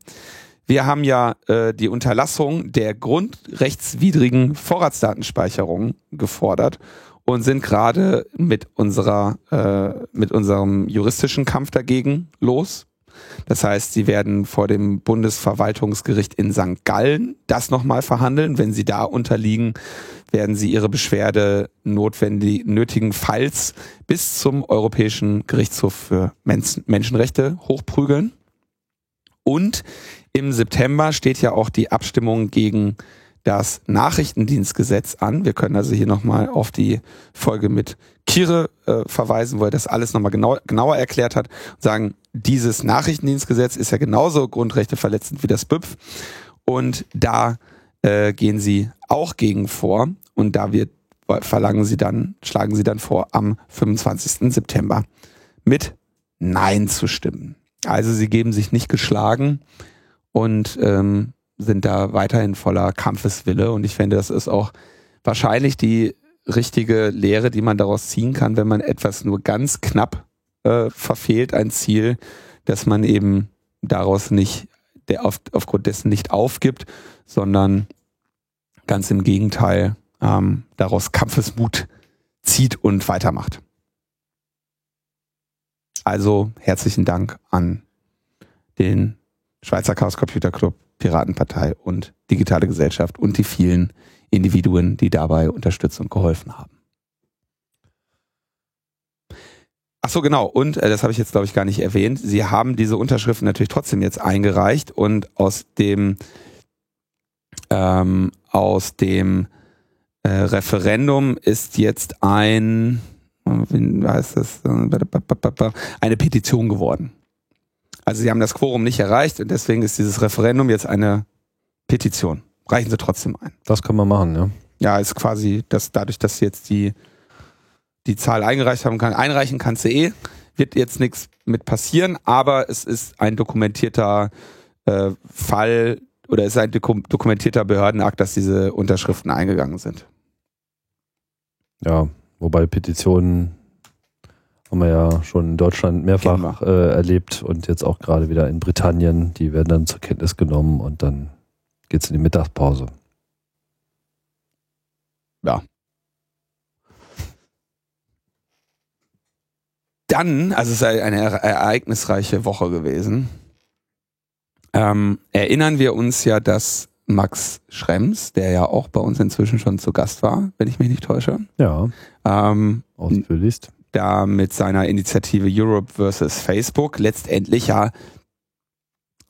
wir haben ja äh, die Unterlassung der grundrechtswidrigen Vorratsdatenspeicherung gefordert und sind gerade mit unserer äh, mit unserem juristischen Kampf dagegen los. Das heißt, sie werden vor dem Bundesverwaltungsgericht in St. Gallen das nochmal verhandeln. Wenn sie da unterliegen, werden sie ihre Beschwerde notwendig, nötigenfalls bis zum Europäischen Gerichtshof für Men Menschenrechte hochprügeln. Und Im September steht ja auch die Abstimmung gegen das Nachrichtendienstgesetz an. Wir können also hier nochmal auf die Folge mit Kire äh, verweisen, wo er das alles nochmal genau, genauer erklärt hat und sagen, dieses Nachrichtendienstgesetz ist ja genauso grundrechteverletzend wie das BÜPF und da äh, gehen sie auch gegen vor und da wird verlangen sie dann, schlagen sie dann vor, am 25. September mit Nein zu stimmen. Also sie geben sich nicht geschlagen und ähm, sind da weiterhin voller Kampfeswille. Und ich finde, das ist auch wahrscheinlich die richtige Lehre, die man daraus ziehen kann, wenn man etwas nur ganz knapp äh, verfehlt, ein Ziel, dass man eben daraus nicht, der auf, aufgrund dessen nicht aufgibt, sondern ganz im Gegenteil ähm, daraus Kampfesmut zieht und weitermacht. Also herzlichen Dank an den Schweizer Chaos Computer Club, Piratenpartei und Digitale Gesellschaft und die vielen Individuen, die dabei unterstützt und geholfen haben. Ach so, genau. Und äh, das habe ich jetzt, glaube ich, gar nicht erwähnt. Sie haben diese Unterschriften natürlich trotzdem jetzt eingereicht und aus dem ähm, aus dem äh, Referendum ist jetzt ein wie heißt das? eine Petition geworden. Also sie haben das Quorum nicht erreicht und deswegen ist dieses Referendum jetzt eine Petition. Reichen sie trotzdem ein. Das kann man machen, ja. Ja, ist quasi, dass dadurch, dass sie jetzt die, die Zahl eingereicht haben kann, einreichen kannst du eh, wird jetzt nichts mit passieren, aber es ist ein dokumentierter äh, Fall oder es ist ein dokumentierter Behördenakt, dass diese Unterschriften eingegangen sind. Ja, wobei Petitionen haben wir ja schon in Deutschland mehrfach äh, erlebt und jetzt auch gerade wieder in Britannien. Die werden dann zur Kenntnis genommen und dann geht es in die Mittagspause. Ja. Dann, also es ist eine ereignisreiche Woche gewesen, ähm, erinnern wir uns ja, dass Max Schrems, der ja auch bei uns inzwischen schon zu Gast war, wenn ich mich nicht täusche. Ja. Ähm, ausführlichst. Da mit seiner Initiative Europe versus Facebook letztendlich ja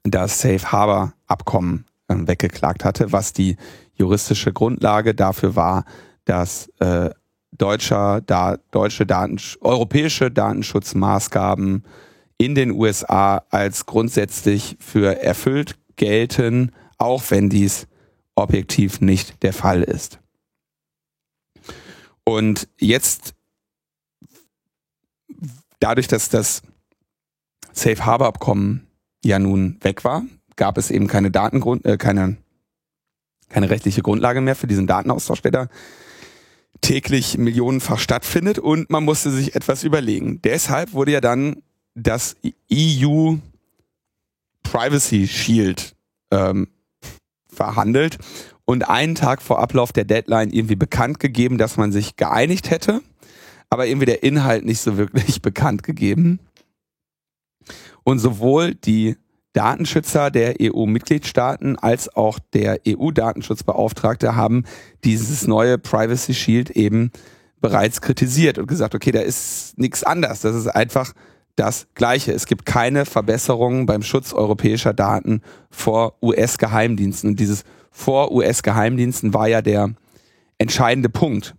das Safe Harbor Abkommen äh, weggeklagt hatte, was die juristische Grundlage dafür war, dass äh, deutscher, da, deutsche Daten, europäische Datenschutzmaßgaben in den USA als grundsätzlich für erfüllt gelten, auch wenn dies objektiv nicht der Fall ist. Und jetzt, dadurch, dass das Safe Harbor Abkommen ja nun weg war, gab es eben keine Datengrund, äh, keine, keine rechtliche Grundlage mehr für diesen Datenaustausch, der da täglich millionenfach stattfindet. Und man musste sich etwas überlegen. Deshalb wurde ja dann das EU Privacy Shield ähm, verhandelt. Und einen Tag vor Ablauf der Deadline irgendwie bekannt gegeben, dass man sich geeinigt hätte, aber irgendwie der Inhalt nicht so wirklich bekannt gegeben. Und sowohl die Datenschützer der EU-Mitgliedstaaten als auch der EU-Datenschutzbeauftragte haben dieses neue Privacy Shield eben bereits kritisiert und gesagt, okay, da ist nichts anders. Das ist einfach das Gleiche. Es gibt keine Verbesserungen beim Schutz europäischer Daten vor US-Geheimdiensten. Und dieses vor US-Geheimdiensten war ja der entscheidende Punkt,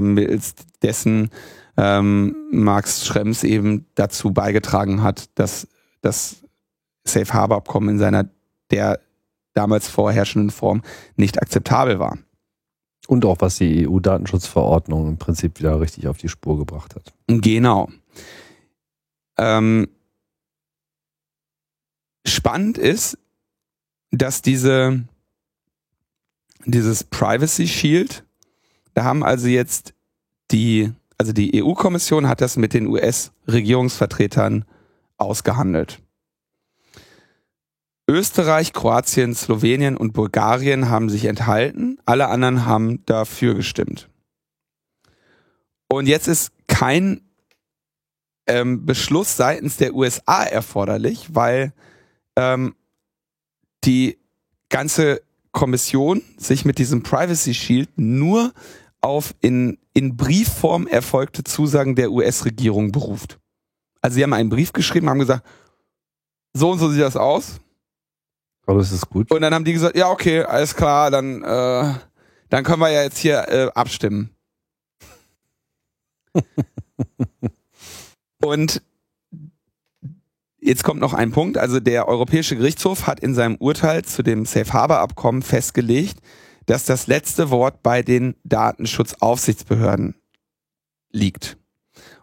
mittels dessen ähm, Max Schrems eben dazu beigetragen hat, dass das Safe Harbor Abkommen in seiner der damals vorherrschenden Form nicht akzeptabel war. Und auch was die EU-Datenschutzverordnung im Prinzip wieder richtig auf die Spur gebracht hat. Genau. Ähm, spannend ist, dass diese, dieses Privacy Shield, da haben also jetzt die, also die EU-Kommission hat das mit den US-Regierungsvertretern ausgehandelt. Österreich, Kroatien, Slowenien und Bulgarien haben sich enthalten, alle anderen haben dafür gestimmt. Und jetzt ist kein ähm, Beschluss seitens der USA erforderlich, weil ähm, die ganze Kommission sich mit diesem Privacy Shield nur auf in, in Briefform erfolgte Zusagen der US-Regierung beruft. Also sie haben einen Brief geschrieben, haben gesagt, so und so sieht das aus. Aber das ist gut. Und dann haben die gesagt, ja, okay, alles klar, dann, äh, dann können wir ja jetzt hier äh, abstimmen. Und jetzt kommt noch ein Punkt. Also der Europäische Gerichtshof hat in seinem Urteil zu dem Safe Harbor Abkommen festgelegt, dass das letzte Wort bei den Datenschutzaufsichtsbehörden liegt.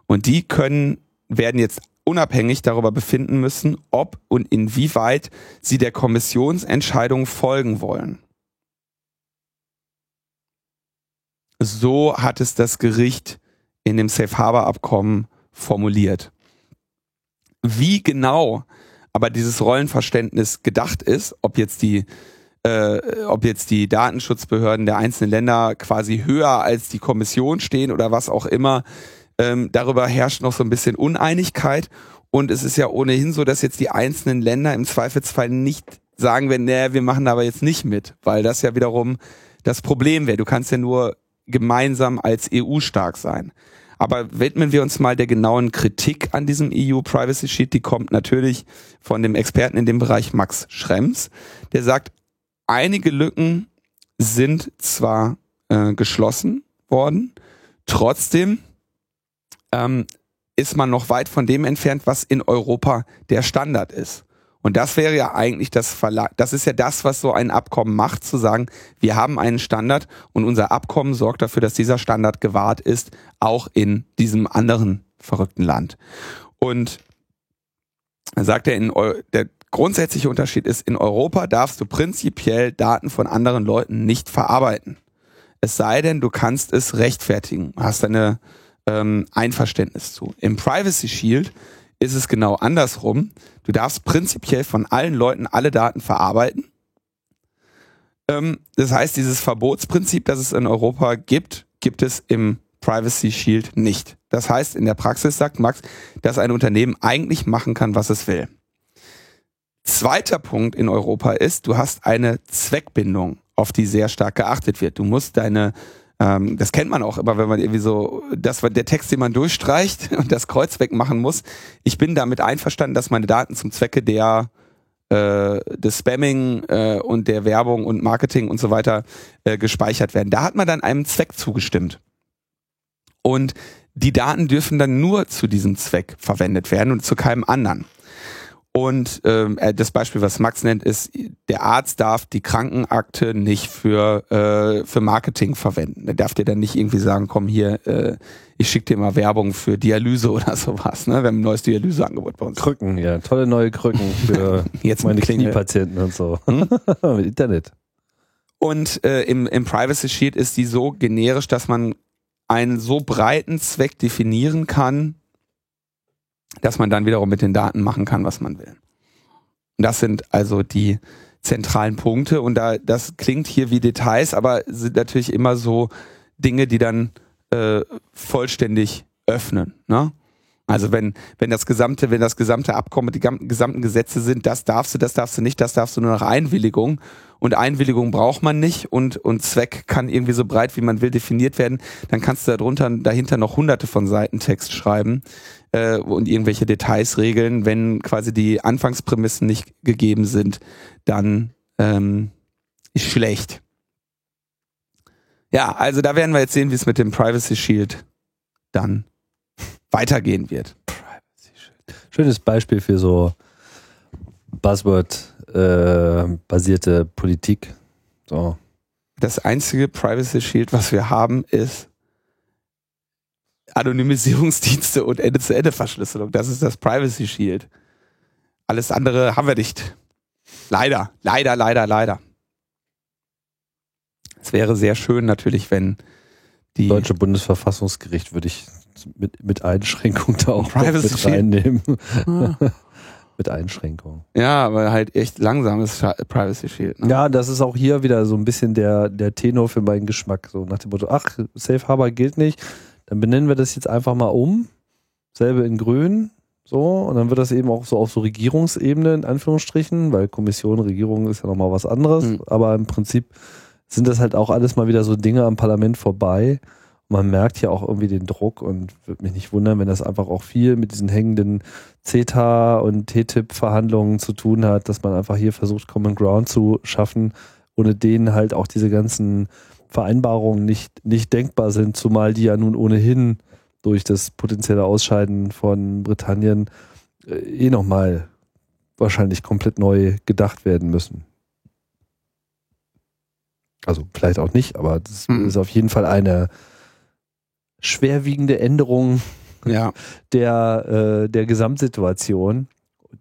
Und die können, werden jetzt unabhängig darüber befinden müssen, ob und inwieweit sie der Kommissionsentscheidung folgen wollen. So hat es das Gericht in dem Safe Harbor Abkommen formuliert. Wie genau aber dieses Rollenverständnis gedacht ist, ob jetzt die äh, ob jetzt die Datenschutzbehörden der einzelnen Länder quasi höher als die Kommission stehen oder was auch immer, ähm, darüber herrscht noch so ein bisschen Uneinigkeit. Und es ist ja ohnehin so, dass jetzt die einzelnen Länder im Zweifelsfall nicht sagen werden, naja, wir machen da aber jetzt nicht mit, weil das ja wiederum das Problem wäre. Du kannst ja nur gemeinsam als EU stark sein. Aber widmen wir uns mal der genauen Kritik an diesem EU Privacy Sheet. Die kommt natürlich von dem Experten in dem Bereich Max Schrems. Der sagt, einige Lücken sind zwar äh, geschlossen worden, trotzdem ähm, ist man noch weit von dem entfernt, was in Europa der Standard ist. Und das wäre ja eigentlich das Verlag, das ist ja das, was so ein Abkommen macht, zu sagen, wir haben einen Standard und unser Abkommen sorgt dafür, dass dieser Standard gewahrt ist, auch in diesem anderen verrückten Land. Und sagt er, in, der grundsätzliche Unterschied ist, in Europa darfst du prinzipiell Daten von anderen Leuten nicht verarbeiten. Es sei denn, du kannst es rechtfertigen, hast eine ähm, Einverständnis zu. Im Privacy Shield ist es genau andersrum. Du darfst prinzipiell von allen Leuten alle Daten verarbeiten. Ähm, das heißt, dieses Verbotsprinzip, das es in Europa gibt, gibt es im Privacy Shield nicht. Das heißt, in der Praxis sagt Max, dass ein Unternehmen eigentlich machen kann, was es will. Zweiter Punkt in Europa ist, du hast eine Zweckbindung, auf die sehr stark geachtet wird. Du musst deine ähm, das kennt man auch immer, wenn man irgendwie so, das war der Text, den man durchstreicht und das Kreuz wegmachen muss. Ich bin damit einverstanden, dass meine Daten zum Zwecke der äh, des Spamming äh, und der Werbung und Marketing und so weiter äh, gespeichert werden. Da hat man dann einem Zweck zugestimmt. Und die Daten dürfen dann nur zu diesem Zweck verwendet werden und zu keinem anderen. Und ähm, äh, das Beispiel, was Max nennt, ist, der Arzt darf die Krankenakte nicht für, äh, für Marketing verwenden. Er darf dir dann nicht irgendwie sagen, komm hier, äh, ich schicke dir mal Werbung für Dialyse oder sowas. Ne? Wir haben ein neues Dialyseangebot bei uns. Krücken, ja, tolle neue Krücken für Jetzt meine Klingel. Kniepatienten und so. Hm? Mit Internet. Und äh, im, im Privacy Sheet ist die so generisch, dass man einen so breiten Zweck definieren kann, dass man dann wiederum mit den Daten machen kann, was man will. Und das sind also die zentralen Punkte und da das klingt hier wie Details, aber sind natürlich immer so Dinge, die dann äh, vollständig öffnen. Ne? Also wenn wenn das gesamte wenn das gesamte Abkommen die gesamten Gesetze sind, das darfst du, das darfst du nicht, das darfst du nur nach Einwilligung und Einwilligung braucht man nicht und und Zweck kann irgendwie so breit wie man will definiert werden, dann kannst du darunter dahinter noch hunderte von Seiten Text schreiben äh, und irgendwelche Details regeln. Wenn quasi die Anfangsprämissen nicht gegeben sind, dann ähm, ist schlecht. Ja, also da werden wir jetzt sehen, wie es mit dem Privacy Shield dann weitergehen wird. Schönes Beispiel für so Buzzword-basierte äh, Politik. So. Das einzige Privacy Shield, was wir haben, ist Anonymisierungsdienste und Ende-zu-Ende-Verschlüsselung. Das ist das Privacy Shield. Alles andere haben wir nicht. Leider, leider, leider, leider. Es wäre sehr schön natürlich, wenn die deutsche Bundesverfassungsgericht würde ich mit, mit Einschränkung da auch Privacy mit reinnehmen. mit Einschränkung. Ja, aber halt echt langsames Privacy Shield. Ne? Ja, das ist auch hier wieder so ein bisschen der, der Tenor für meinen Geschmack. So nach dem Motto, ach, Safe Harbor gilt nicht, dann benennen wir das jetzt einfach mal um. Selbe in grün. So, und dann wird das eben auch so auf so Regierungsebene in Anführungsstrichen, weil Kommission, Regierung ist ja nochmal was anderes, mhm. aber im Prinzip sind das halt auch alles mal wieder so Dinge am Parlament vorbei man merkt ja auch irgendwie den Druck und würde mich nicht wundern, wenn das einfach auch viel mit diesen hängenden CETA und TTIP-Verhandlungen zu tun hat, dass man einfach hier versucht, Common Ground zu schaffen, ohne denen halt auch diese ganzen Vereinbarungen nicht, nicht denkbar sind, zumal die ja nun ohnehin durch das potenzielle Ausscheiden von Britannien äh, eh nochmal wahrscheinlich komplett neu gedacht werden müssen. Also vielleicht auch nicht, aber das Hm. ist auf jeden Fall eine schwerwiegende Änderung Ja. der, äh, der Gesamtsituation,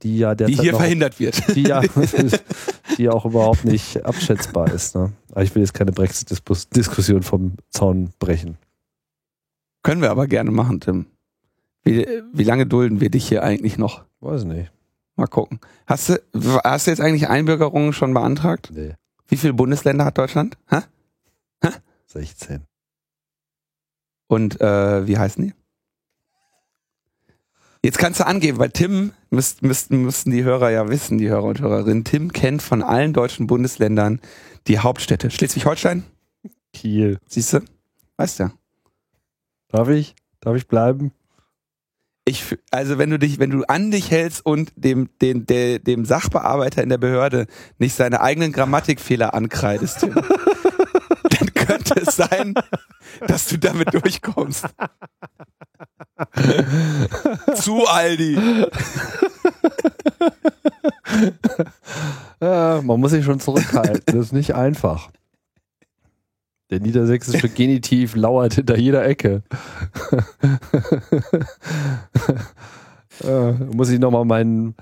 die ja Die derzeit hier noch, verhindert wird. die ja, die auch überhaupt nicht abschätzbar ist. Ne? Aber ich will jetzt keine Brexit-Diskussion vom Zaun brechen. Können wir aber gerne machen, Tim. Wie, wie lange dulden wir dich hier eigentlich noch? Weiß nicht. Mal gucken. Hast du, hast du jetzt eigentlich Einbürgerungen schon beantragt? Nee, Wie viele Bundesländer hat Deutschland? Hä? 16. Und äh, wie heißen die? Jetzt kannst du angeben, weil Tim, müsst, müssten, müssten die Hörer ja wissen, die Hörer und Hörerinnen, Tim kennt von allen deutschen Bundesländern die Hauptstädte. Schleswig-Holstein, Kiel. siehst du? Weißt ja. Darf ich? Darf ich bleiben? Ich, also wenn du dich, wenn du an dich hältst und dem, dem, dem Sachbearbeiter in der Behörde nicht seine eigenen Grammatikfehler ankreidest, Tim, könnte es sein, dass du damit durchkommst. Zu Aldi. Ja, man muss sich schon zurückhalten. Das ist nicht einfach. Der niedersächsische Genitiv lauert hinter jeder Ecke. äh, muss ich nochmal meinen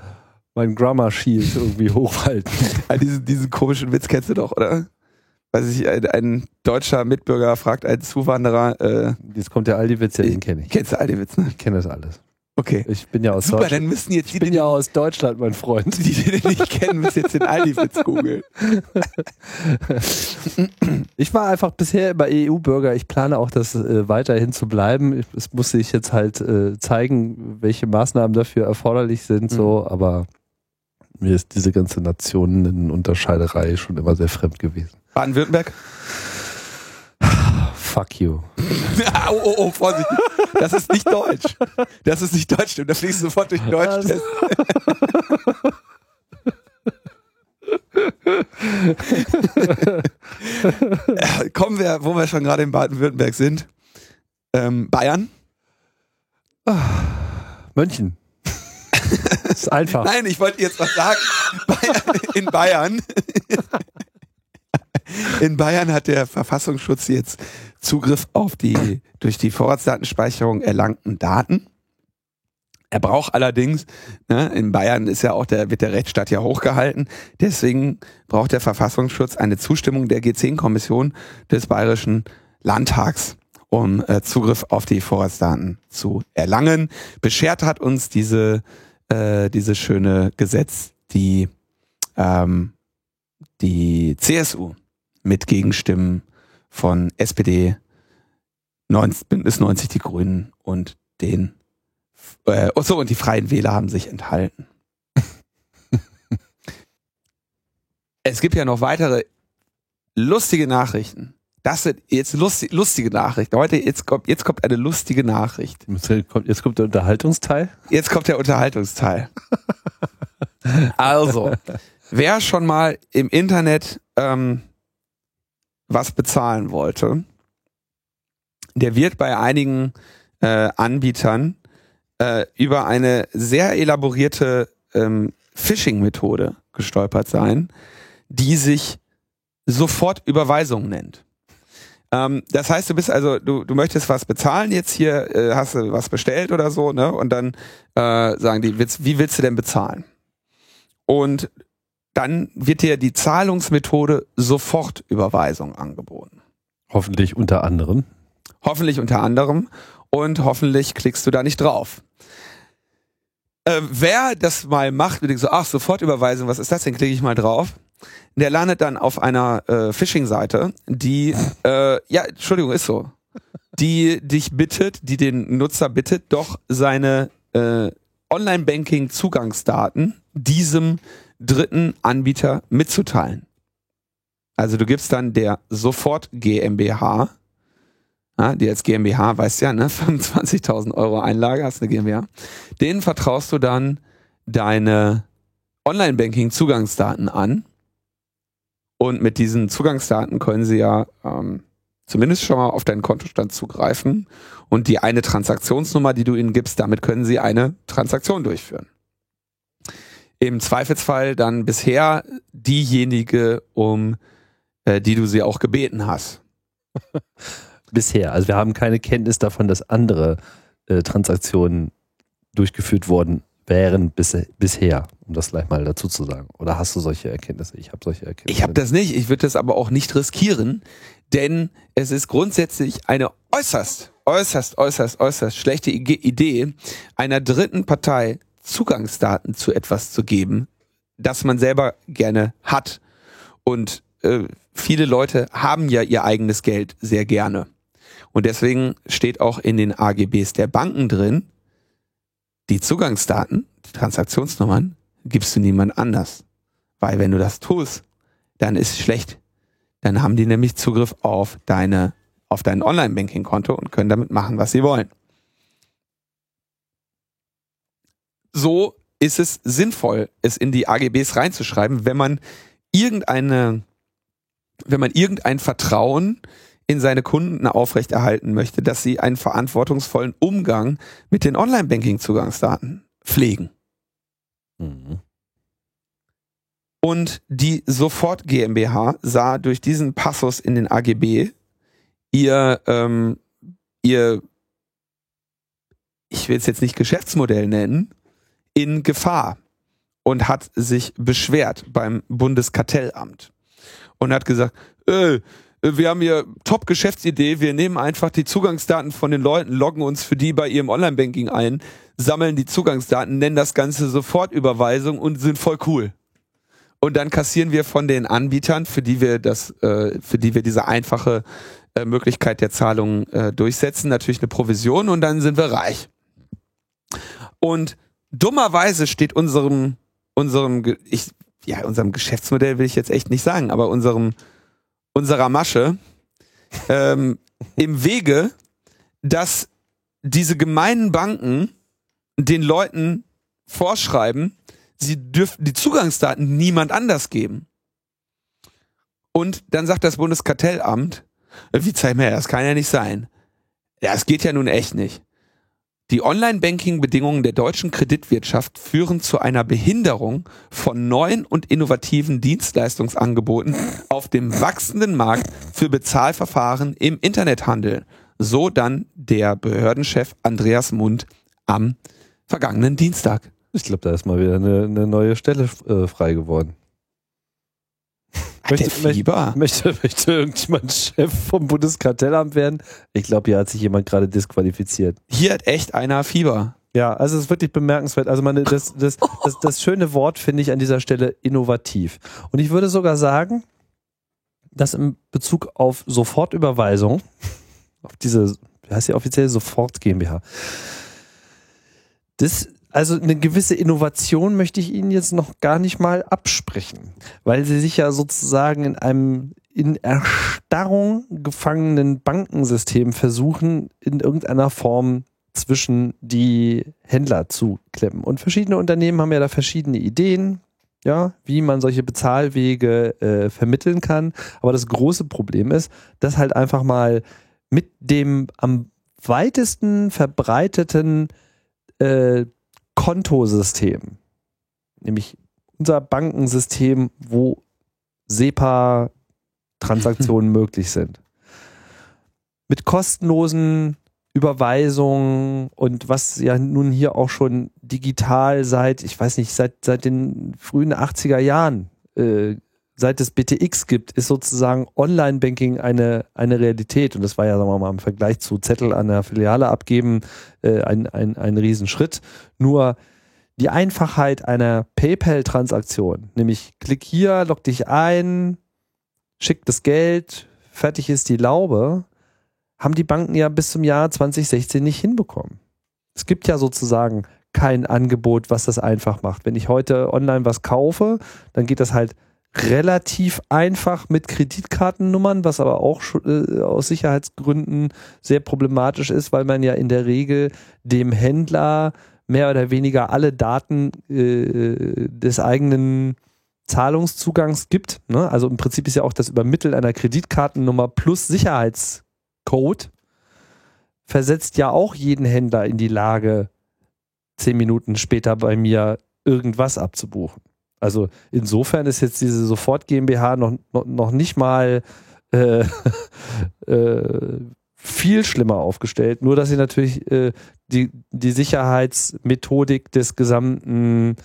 mein Grammar Shield irgendwie hochhalten. Ah, diesen, diesen komischen Witz kennst du doch, oder? Weiß ich, ein, ein deutscher Mitbürger fragt einen Zuwanderer, äh, Jetzt kommt der Aldi-Witz, ja, den kenne ich. kennst du Aldi-Witz, ne? Ich kenne das alles. Okay. Ich bin ja aus Super, Deutschland. dann müssen jetzt die, Ich bin ja aus Deutschland, mein Freund. die, die den nicht kennen, müssen jetzt den Aldi-Witz googeln. Ich war einfach bisher immer EU-Bürger. Ich plane auch, das äh, weiterhin zu bleiben. Es muss sich jetzt halt äh, zeigen, welche Maßnahmen dafür erforderlich sind, so, aber mir ist diese ganze Nationenunterscheiderei schon immer sehr fremd gewesen. Baden-Württemberg? Fuck you. oh, oh, oh, Vorsicht. Das ist nicht Deutsch. Das ist nicht Deutsch, stimmt. Da fliegst du sofort durch den? Deutsch. Äh, Kommen wir, wo wir schon gerade in Baden-Württemberg sind. Ähm, Bayern? München. ist einfach. Nein, ich wollte jetzt was sagen. Bayern, in Bayern. In Bayern hat der Verfassungsschutz jetzt Zugriff auf die durch die Vorratsdatenspeicherung erlangten Daten. Er braucht allerdings, ne, in Bayern ist ja auch der, wird der Rechtsstaat ja hochgehalten, deswegen braucht der Verfassungsschutz eine Zustimmung der G10-Kommission des Bayerischen Landtags, um äh, Zugriff auf die Vorratsdaten zu erlangen. Beschert hat uns diese, äh, dieses schöne Gesetz, die, ähm, die CSU mit Gegenstimmen von SPD, 90, Bündnis 90 Die Grünen und den äh, oh so, und die Freien Wähler haben sich enthalten. es gibt ja noch weitere lustige Nachrichten. Das sind jetzt lustig, lustige Nachrichten. Heute, jetzt kommt, jetzt kommt eine lustige Nachricht. Jetzt kommt, jetzt kommt der Unterhaltungsteil. Jetzt kommt der Unterhaltungsteil. Also, wer schon mal im Internet ähm, was bezahlen wollte, der wird bei einigen äh, Anbietern äh, über eine sehr elaborierte ähm, Phishing-Methode gestolpert sein, die sich Sofortüberweisung nennt. Ähm, das heißt, du bist also, du, du möchtest was bezahlen, jetzt hier äh, hast du was bestellt oder so, ne? Und dann äh, sagen die, wie willst du denn bezahlen? Und dann wird dir die Zahlungsmethode Sofortüberweisung angeboten. Hoffentlich unter anderem. Hoffentlich unter anderem. Und hoffentlich klickst du da nicht drauf. Äh, wer das mal macht und denkt so, ach, Sofortüberweisung, was ist das denn? Klicke ich mal drauf. Der landet dann auf einer äh, Phishing-Seite, die, äh, ja, Entschuldigung, ist so, die dich bittet, die den Nutzer bittet, doch seine äh, Online-Banking-Zugangsdaten diesem dritten Anbieter mitzuteilen. Also du gibst dann der Sofort GmbH ja, die als GmbH, weißt ja, ne, 25.000 Euro Einlage hast eine GmbH, denen vertraust du dann deine Online-Banking-Zugangsdaten an. Und mit diesen Zugangsdaten können sie ja ähm, zumindest schon mal auf deinen Kontostand zugreifen. Und die eine Transaktionsnummer, die du ihnen gibst, damit können sie eine Transaktion durchführen. Im Zweifelsfall dann bisher diejenige, um äh, die du sie auch gebeten hast. bisher. Also wir haben keine Kenntnis davon, dass andere äh, Transaktionen durchgeführt worden wären bis, bisher, um das gleich mal dazu zu sagen. Oder hast du solche Erkenntnisse? Ich habe solche Erkenntnisse. Ich habe das nicht. Ich würde das aber auch nicht riskieren, denn es ist grundsätzlich eine äußerst, äußerst, äußerst, äußerst schlechte Idee, einer dritten Partei Zugangsdaten zu etwas zu geben, das man selber gerne hat. Und äh, viele Leute haben ja ihr eigenes Geld sehr gerne. Und deswegen steht auch in den AGBs der Banken drin, die Zugangsdaten, die Transaktionsnummern, gibst du niemand anders. Weil wenn du das tust, dann ist es schlecht. Dann haben die nämlich Zugriff auf deine, auf dein Online-Banking-Konto und können damit machen, was sie wollen. So ist es sinnvoll, es in die AGBs reinzuschreiben, wenn man irgendeine, wenn man irgendein Vertrauen in seine Kunden aufrechterhalten möchte, dass sie einen verantwortungsvollen Umgang mit den Online-Banking-Zugangsdaten pflegen. Mhm. Und die Sofort GmbH sah durch diesen Passus in den AGB ihr, ähm, ihr, ich will es jetzt nicht Geschäftsmodell nennen, in Gefahr und hat sich beschwert beim Bundeskartellamt und hat gesagt, äh, wir haben hier Top-Geschäftsidee, wir nehmen einfach die Zugangsdaten von den Leuten, loggen uns für die bei ihrem Online-Banking ein, sammeln die Zugangsdaten, nennen das Ganze Sofortüberweisung und sind voll cool. Und dann kassieren wir von den Anbietern, für die wir das, äh, für die wir diese einfache äh, Möglichkeit der Zahlung äh, durchsetzen, natürlich eine Provision und dann sind wir reich. Und dummerweise steht unserem, unserem, ich, ja, unserem Geschäftsmodell will ich jetzt echt nicht sagen, aber unserem unserer Masche ähm, im Wege, dass diese gemeinen Banken den Leuten vorschreiben, sie dürfen die Zugangsdaten niemand anders geben. Und dann sagt das Bundeskartellamt, wie zeig mir, das kann ja nicht sein. Ja, es geht ja nun echt nicht. Die Online-Banking-Bedingungen der deutschen Kreditwirtschaft führen zu einer Behinderung von neuen und innovativen Dienstleistungsangeboten auf dem wachsenden Markt für Bezahlverfahren im Internethandel. So dann der Behördenchef Andreas Mund am vergangenen Dienstag. Ich glaube, da ist mal wieder eine, eine neue Stelle äh, frei geworden. Möchte, Fieber? Möchte, möchte irgendjemand Chef vom Bundeskartellamt werden? Ich glaube, hier hat sich jemand gerade disqualifiziert. Hier hat echt einer Fieber. Ja, also es ist wirklich bemerkenswert. Also meine, das, das, das, das schöne Wort finde ich an dieser Stelle innovativ. Und ich würde sogar sagen, dass in Bezug auf Sofortüberweisung, auf diese, wie heißt die offiziell, Sofort GmbH, das also eine gewisse Innovation möchte ich Ihnen jetzt noch gar nicht mal absprechen, weil Sie sich ja sozusagen in einem in Erstarrung gefangenen Bankensystem versuchen, in irgendeiner Form zwischen die Händler zu klemmen. Und verschiedene Unternehmen haben ja da verschiedene Ideen, ja, wie man solche Bezahlwege äh, vermitteln kann. Aber das große Problem ist, dass halt einfach mal mit dem am weitesten verbreiteten äh, Kontosystem, nämlich unser Bankensystem, wo SEPA-Transaktionen möglich sind. Mit kostenlosen Überweisungen und was ja nun hier auch schon digital seit, ich weiß nicht, seit, seit den frühen 80er Jahren, äh, seit es BTX gibt, ist sozusagen Online-Banking eine, eine Realität. Und das war ja, sagen wir mal, im Vergleich zu Zettel an der Filiale abgeben äh, ein, ein, ein Riesenschritt. Nur die Einfachheit einer PayPal-Transaktion, nämlich klick hier, log dich ein, schick das Geld, fertig ist die Laube, haben die Banken ja bis zum Jahr 2016 nicht hinbekommen. Es gibt ja sozusagen kein Angebot, was das einfach macht. Wenn ich heute online was kaufe, dann geht das halt relativ einfach mit Kreditkartennummern, was aber auch äh, aus Sicherheitsgründen sehr problematisch ist, weil man ja in der Regel dem Händler mehr oder weniger alle Daten äh, des eigenen Zahlungszugangs gibt. Ne? Also im Prinzip ist ja auch das Übermitteln einer Kreditkartennummer plus Sicherheitscode versetzt ja auch jeden Händler in die Lage, zehn Minuten später bei mir irgendwas abzubuchen. Also insofern ist jetzt diese Sofort GmbH noch, noch, noch nicht mal äh, äh, viel schlimmer aufgestellt, nur dass sie natürlich äh, die, die Sicherheitsmethodik des gesamten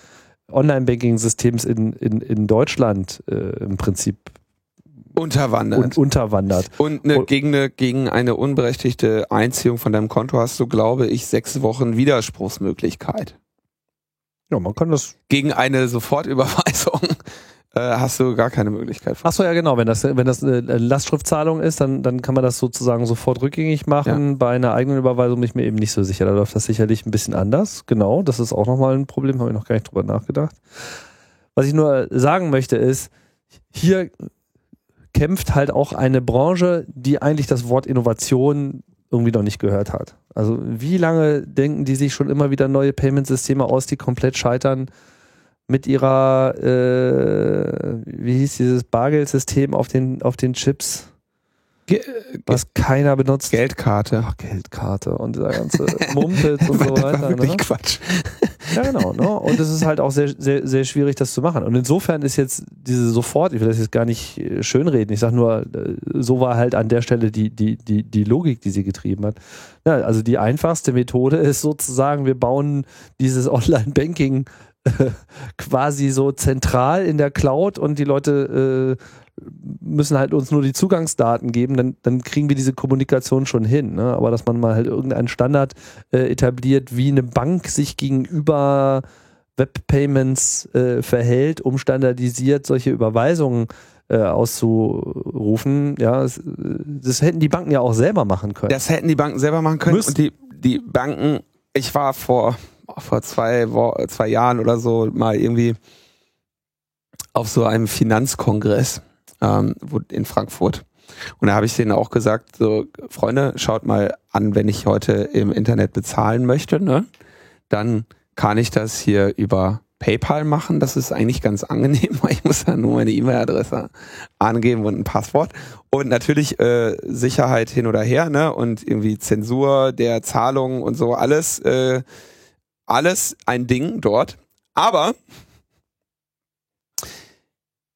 Online-Banking-Systems in, in, in Deutschland äh, im Prinzip unterwandert. Und unterwandert. Und eine, gegen, eine, gegen eine unberechtigte Einziehung von deinem Konto hast du, glaube ich, sechs Wochen Widerspruchsmöglichkeit. Ja, man kann das. Gegen eine Sofortüberweisung äh, hast du gar keine Möglichkeit. Ach so, ja genau. Wenn das, wenn das eine Lastschriftzahlung ist, dann, dann kann man das sozusagen sofort rückgängig machen. Ja. Bei einer eigenen Überweisung bin ich mir eben nicht so sicher. Da läuft das sicherlich ein bisschen anders. Genau, das ist auch nochmal ein Problem. Habe ich noch gar nicht drüber nachgedacht. Was ich nur sagen möchte ist, hier kämpft halt auch eine Branche, die eigentlich das Wort Innovation irgendwie noch nicht gehört hat. Also wie lange denken die sich schon immer wieder neue Payment-Systeme aus, die komplett scheitern mit ihrer, äh, wie hieß dieses Bargeldsystem auf den, auf den Chips? Ge was keiner benutzt. Geldkarte. Ach, Geldkarte und dieser ganze Mumpels und so weiter. Das war wirklich ne? Quatsch. Ja, genau. Ne? Und es ist halt auch sehr, sehr, sehr schwierig, das zu machen. Und insofern ist jetzt diese sofort, ich will das jetzt gar nicht äh, schönreden, ich sage nur, äh, so war halt an der Stelle die, die, die, die Logik, die sie getrieben hat. Ja, also die einfachste Methode ist sozusagen, wir bauen dieses Online-Banking quasi so zentral in der Cloud und die Leute äh, müssen halt uns nur die Zugangsdaten geben, dann, dann kriegen wir diese Kommunikation schon hin. Ne? Aber dass man mal halt irgendeinen Standard äh, etabliert, wie eine Bank sich gegenüber Webpayments äh, verhält, um standardisiert solche Überweisungen äh, auszurufen, ja, das, das, hätten die Banken ja auch selber machen können. Das hätten die Banken selber machen können. Müssen. Und die, die Banken, ich war vor, vor zwei, zwei Jahren oder so mal irgendwie auf so einem Finanzkongress ähm, in Frankfurt. Und da habe ich denen auch gesagt, so, Freunde, schaut mal an, wenn ich heute im Internet bezahlen möchte, ne, dann kann ich das hier über PayPal machen. Das ist eigentlich ganz angenehm, weil ich muss da nur meine E-Mail-Adresse angeben und ein Passwort. Und natürlich äh, Sicherheit hin oder her, ne? Und irgendwie Zensur der Zahlungen und so, alles, äh, alles ein Ding dort. Aber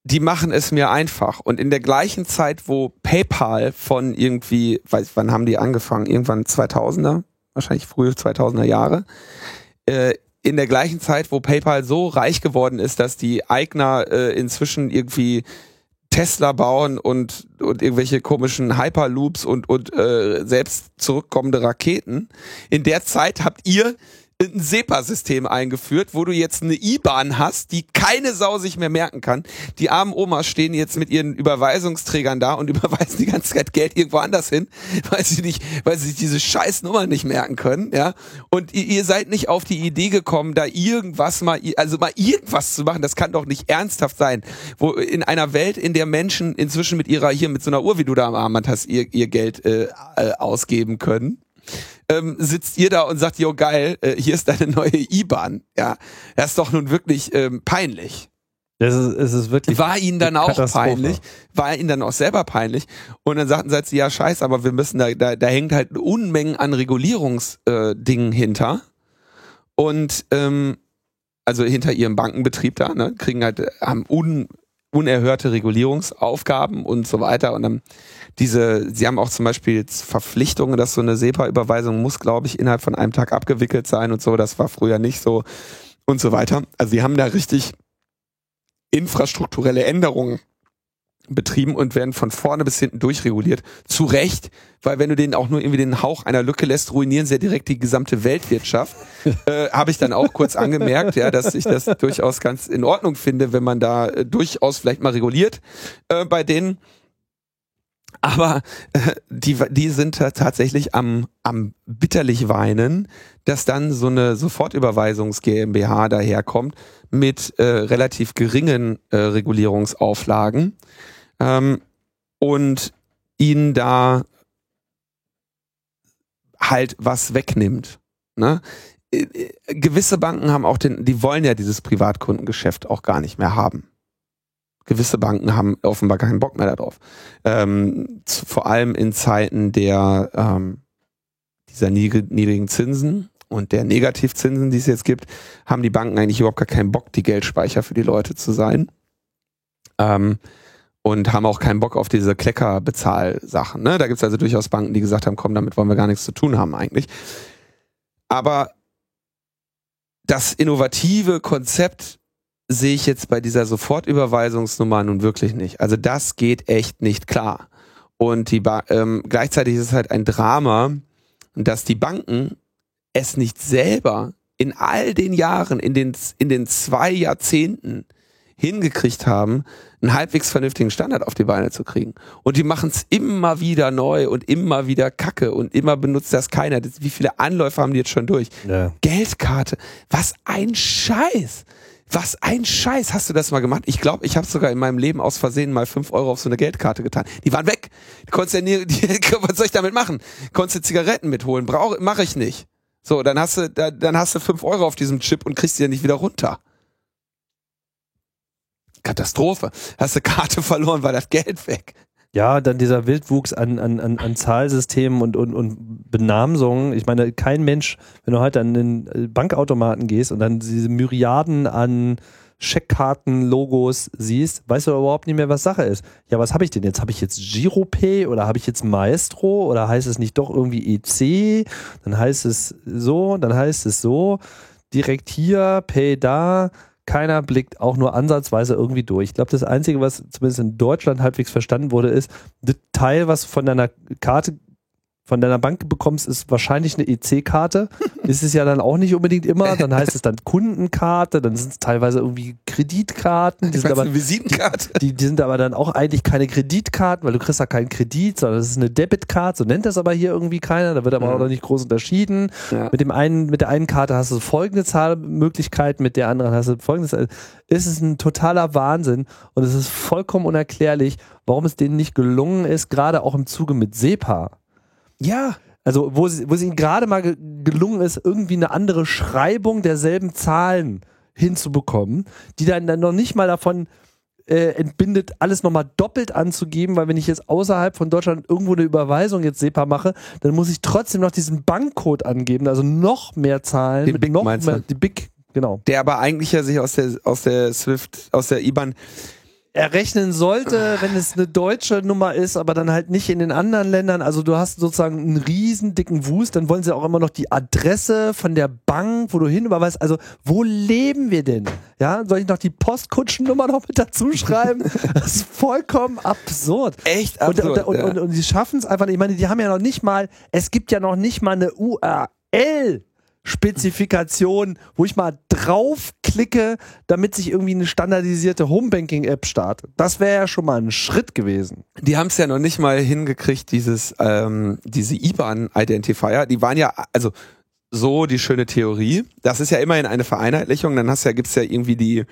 die machen es mir einfach. Und in der gleichen Zeit, wo PayPal von irgendwie, weiß, wann haben die angefangen? Irgendwann 2000er, wahrscheinlich frühe 2000er Jahre. Äh, in der gleichen Zeit, wo PayPal so reich geworden ist, dass die Eigner äh, inzwischen irgendwie Tesla bauen und, und irgendwelche komischen Hyperloops und, und äh, selbst zurückkommende Raketen. In der Zeit habt ihr ein SEPA-System eingeführt, wo du jetzt eine IBAN hast, die keine Sau sich mehr merken kann. Die armen Omas stehen jetzt mit ihren Überweisungsträgern da und überweisen die ganze Zeit Geld irgendwo anders hin, weil sie nicht, weil sie sich diese scheiß Nummer nicht merken können, ja. Und ihr, seid nicht auf die Idee gekommen, da irgendwas mal, also mal irgendwas zu machen. Das kann doch nicht ernsthaft sein. Wo in einer Welt, in der Menschen inzwischen mit ihrer, hier mit so einer Uhr, wie du da am Armband hast, ihr, ihr Geld äh, äh, ausgeben können ähm, sitzt ihr da und sagt, jo geil, äh, hier ist deine neue IBAN. Ja, das ist doch nun wirklich ähm, peinlich. Das ist, es ist wirklich. War ihnen dann auch peinlich, war ihnen dann auch selber peinlich. Und dann sagten sie, ja scheiß, aber wir müssen da, da, da hängt halt Unmengen an Regulierungsdingen äh, hinter. Und ähm, also hinter ihrem Bankenbetrieb da, ne, kriegen halt, haben un, unerhörte Regulierungsaufgaben und so weiter. Und dann diese, sie haben auch zum Beispiel Verpflichtungen, dass so eine SEPA-Überweisung muss, glaube ich, innerhalb von einem Tag abgewickelt sein und so. Das war früher nicht so und so weiter. Also sie haben da richtig infrastrukturelle Änderungen betrieben und werden von vorne bis hinten durchreguliert. Zu Recht, weil wenn du denen auch nur irgendwie den Hauch einer Lücke lässt, ruinieren sie ja direkt die gesamte Weltwirtschaft. äh, Habe ich dann auch kurz angemerkt, ja, dass ich das durchaus ganz in Ordnung finde, wenn man da äh, durchaus vielleicht mal reguliert äh, bei denen. Aber äh, die, die sind tatsächlich am, am bitterlich weinen, dass dann so eine Sofortüberweisungs GmbH daherkommt mit äh, relativ geringen äh, Regulierungsauflagen ähm, und ihnen da halt was wegnimmt. Ne? Äh, äh, gewisse Banken haben auch den, die wollen ja dieses Privatkundengeschäft auch gar nicht mehr haben gewisse Banken haben offenbar keinen Bock mehr darauf. Ähm, zu, vor allem in Zeiten der ähm, dieser niedrigen Zinsen und der Negativzinsen, die es jetzt gibt, haben die Banken eigentlich überhaupt gar keinen Bock, die Geldspeicher für die Leute zu sein. Ähm, und haben auch keinen Bock auf diese Kleckerbezahlsachen. Ne? Da gibt es also durchaus Banken, die gesagt haben, komm, damit wollen wir gar nichts zu tun haben eigentlich. Aber das innovative Konzept sehe ich jetzt bei dieser Sofortüberweisungsnummer nun wirklich nicht. Also das geht echt nicht klar. Und die ähm, gleichzeitig ist es halt ein Drama, dass die Banken es nicht selber in all den Jahren, in den, in den zwei Jahrzehnten hingekriegt haben, einen halbwegs vernünftigen Standard auf die Beine zu kriegen. Und die machen es immer wieder neu und immer wieder Kacke und immer benutzt das keiner. Das, wie viele Anläufe haben die jetzt schon durch? Ja. Geldkarte. Was ein Scheiß. Was ein Scheiß, hast du das mal gemacht? Ich glaube, ich habe sogar in meinem Leben aus Versehen mal fünf Euro auf so eine Geldkarte getan. Die waren weg. Die konntest ja nie, die, was soll ich damit machen? Konntest du Zigaretten mitholen? Brauche, mache ich nicht. So, dann hast du, dann hast du fünf Euro auf diesem Chip und kriegst die ja nicht wieder runter. Katastrophe. Hast du Karte verloren, war das Geld weg. Ja, dann dieser Wildwuchs an, an, an, an Zahlsystemen und, und, und Benamsungen. Ich meine, kein Mensch, wenn du heute an den Bankautomaten gehst und dann diese Myriaden an Scheckkarten, Logos siehst, weißt du überhaupt nicht mehr, was Sache ist. Ja, was habe ich denn jetzt? Habe ich jetzt GiroPay oder habe ich jetzt Maestro oder heißt es nicht doch irgendwie EC? Dann heißt es so, dann heißt es so, direkt hier, Pay da keiner blickt auch nur ansatzweise irgendwie durch. Ich glaube, das Einzige, was zumindest in Deutschland halbwegs verstanden wurde, ist, das Teil, was von deiner Karte von deiner Bank bekommst, ist wahrscheinlich eine EC-Karte. ist es ja dann auch nicht unbedingt immer. Dann heißt es dann Kundenkarte, dann sind es teilweise irgendwie Kreditkarten. Die sind, aber, eine Visitenkarte. Die, die, sind aber dann auch eigentlich keine Kreditkarten, weil du kriegst da keinen Kredit, sondern das ist eine Debitkarte. So nennt das aber hier irgendwie keiner. Da wird aber ja. auch noch nicht groß unterschieden. Ja. Mit dem einen, mit der einen Karte hast du folgende Zahlmöglichkeit, mit der anderen hast du folgende Zahl. Es ist ein totaler Wahnsinn und es ist vollkommen unerklärlich, warum es denen nicht gelungen ist, gerade auch im Zuge mit SEPA ja. Also, wo, sie, wo es ihnen gerade mal gelungen ist, irgendwie eine andere Schreibung derselben Zahlen hinzubekommen, die dann, dann noch nicht mal davon äh, entbindet, alles nochmal doppelt anzugeben, weil wenn ich jetzt außerhalb von Deutschland irgendwo eine Überweisung jetzt SEPA mache, dann muss ich trotzdem noch diesen Bankcode angeben, also noch mehr Zahlen. Den Big noch mehr, die Big, genau. Der aber eigentlich ja sich aus der, aus der Swift, aus der IBAN errechnen sollte, wenn es eine deutsche Nummer ist, aber dann halt nicht in den anderen Ländern. Also du hast sozusagen einen riesen dicken Wust, dann wollen sie auch immer noch die Adresse von der Bank, wo du hin überweist. Also wo leben wir denn? Ja, soll ich noch die Postkutschennummer noch mit dazu schreiben? Das ist vollkommen absurd. Echt absurd. Und, und, ja. und, und, und sie schaffen es einfach nicht. Ich meine, die haben ja noch nicht mal, es gibt ja noch nicht mal eine URL Spezifikation, wo ich mal draufklicke, damit sich irgendwie eine standardisierte Homebanking-App startet. Das wäre ja schon mal ein Schritt gewesen. Die haben es ja noch nicht mal hingekriegt, dieses, ähm, diese IBAN-Identifier. Die waren ja, also so die schöne Theorie. Das ist ja immerhin eine Vereinheitlichung. Dann hast ja, gibt's ja irgendwie die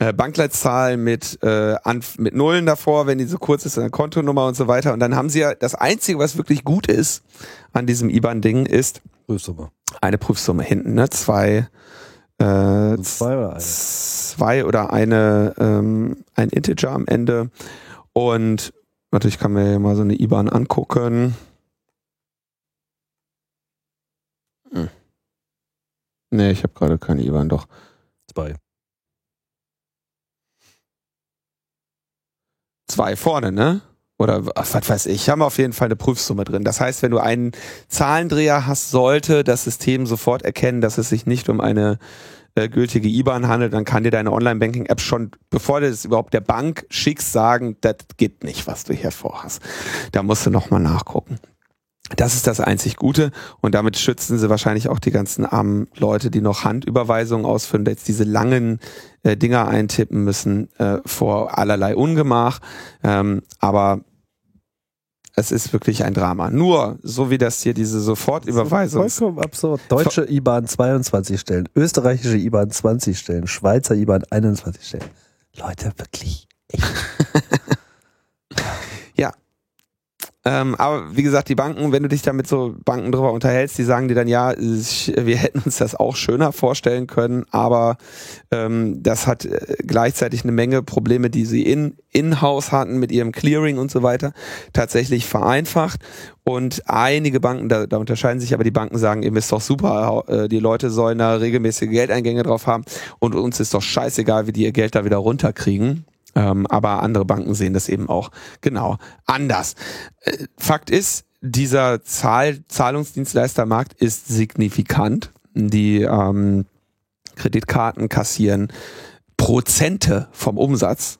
äh, Bankleitzahl mit, äh, an, mit Nullen davor, wenn die so kurz ist, eine Kontonummer und so weiter. Und dann haben sie ja, das Einzige, was wirklich gut ist an diesem IBAN-Ding, ist Prüfsumme. Eine Prüfsumme hinten, ne? Zwei, äh, zwei oder eine, zwei oder eine ähm, ein Integer am Ende. Und natürlich kann man ja mal so eine IBAN angucken. Hm. Nee, ich habe gerade keine IBAN, doch. Zwei. Zwei vorne, ne? Oder was weiß ich, haben wir auf jeden Fall eine Prüfsumme drin. Das heißt, wenn du einen Zahlendreher hast, sollte das System sofort erkennen, dass es sich nicht um eine äh, gültige IBAN handelt, dann kann dir deine Online-Banking-App schon, bevor du es überhaupt der Bank schickst, sagen, das geht nicht, was du hier vorhast. Da musst du nochmal nachgucken. Das ist das einzig Gute und damit schützen sie wahrscheinlich auch die ganzen armen Leute, die noch Handüberweisungen ausführen, jetzt diese langen äh, Dinger eintippen müssen äh, vor allerlei Ungemach. Ähm, aber Es ist wirklich ein Drama. Nur, so wie das hier diese Sofortüberweisung. Vollkommen absurd. Deutsche IBAN 22 Stellen, österreichische IBAN 20 Stellen, Schweizer IBAN 21 Stellen. Leute, wirklich. Ähm, aber wie gesagt, die Banken, wenn du dich da mit so Banken drüber unterhältst, die sagen dir dann, ja, wir hätten uns das auch schöner vorstellen können, aber ähm, das hat äh, gleichzeitig eine Menge Probleme, die sie in in-house hatten mit ihrem Clearing und so weiter, tatsächlich vereinfacht. Und einige Banken, da, da unterscheiden sich aber die Banken, sagen, ihr ist doch super, äh, die Leute sollen da regelmäßige Geldeingänge drauf haben und uns ist doch scheißegal, wie die ihr Geld da wieder runterkriegen. Ähm, aber andere Banken sehen das eben auch genau anders. Äh, Fakt ist, dieser Zahl Zahlungsdienstleistermarkt ist signifikant. Die ähm, Kreditkarten kassieren Prozente vom Umsatz.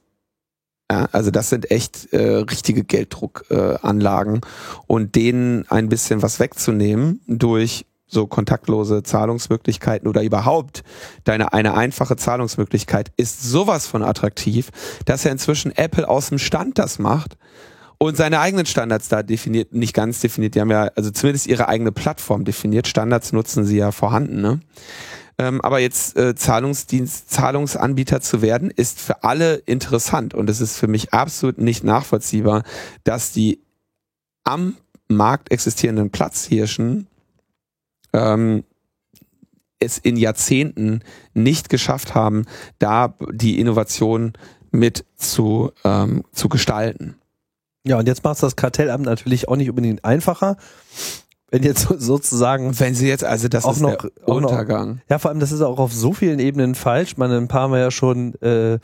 Ja, also das sind echt äh, richtige Gelddruckanlagen. Äh, und denen ein bisschen was wegzunehmen durch so kontaktlose Zahlungsmöglichkeiten oder überhaupt deine eine einfache Zahlungsmöglichkeit ist sowas von attraktiv, dass er inzwischen Apple aus dem Stand das macht und seine eigenen Standards da definiert, nicht ganz definiert, die haben ja, also zumindest ihre eigene Plattform definiert, Standards nutzen sie ja vorhanden, ne? Ähm, aber jetzt äh, Zahlungsdienst, Zahlungsanbieter zu werden, ist für alle interessant und es ist für mich absolut nicht nachvollziehbar, dass die am Markt existierenden Platzhirschen ähm, es in Jahrzehnten nicht geschafft haben, da die Innovation mit zu, ähm, zu gestalten. Ja, und jetzt macht das Kartellamt natürlich auch nicht unbedingt einfacher. Wenn jetzt sozusagen. Wenn sie jetzt, also das auch ist noch, der auch noch-. Ja, vor allem, das ist auch auf so vielen Ebenen falsch. Man, ein paar Mal ja schon äh, äh,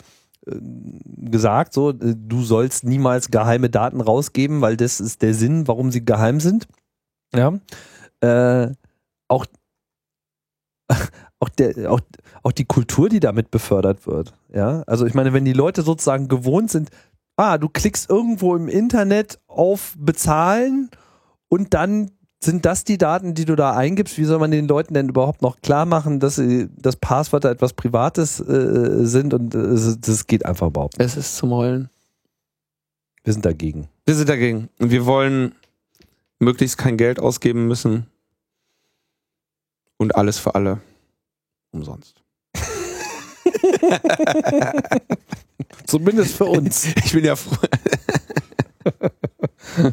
gesagt, so, äh, du sollst niemals geheime Daten rausgeben, weil das ist der Sinn, warum sie geheim sind. Ja. Äh, auch, auch, der, auch, auch die Kultur, die damit befördert wird. Ja. Also ich meine, wenn die Leute sozusagen gewohnt sind, ah, du klickst irgendwo im Internet auf bezahlen und dann sind das die Daten, die du da eingibst? Wie soll man den Leuten denn überhaupt noch klar machen, dass das Passwörter etwas Privates äh, sind und äh, das, das geht einfach überhaupt nicht. Es ist zum Heulen. Wir sind dagegen. Wir sind dagegen. Und wir wollen möglichst kein Geld ausgeben müssen. Und alles für alle. Umsonst. Zumindest für uns. Ich bin ja froh.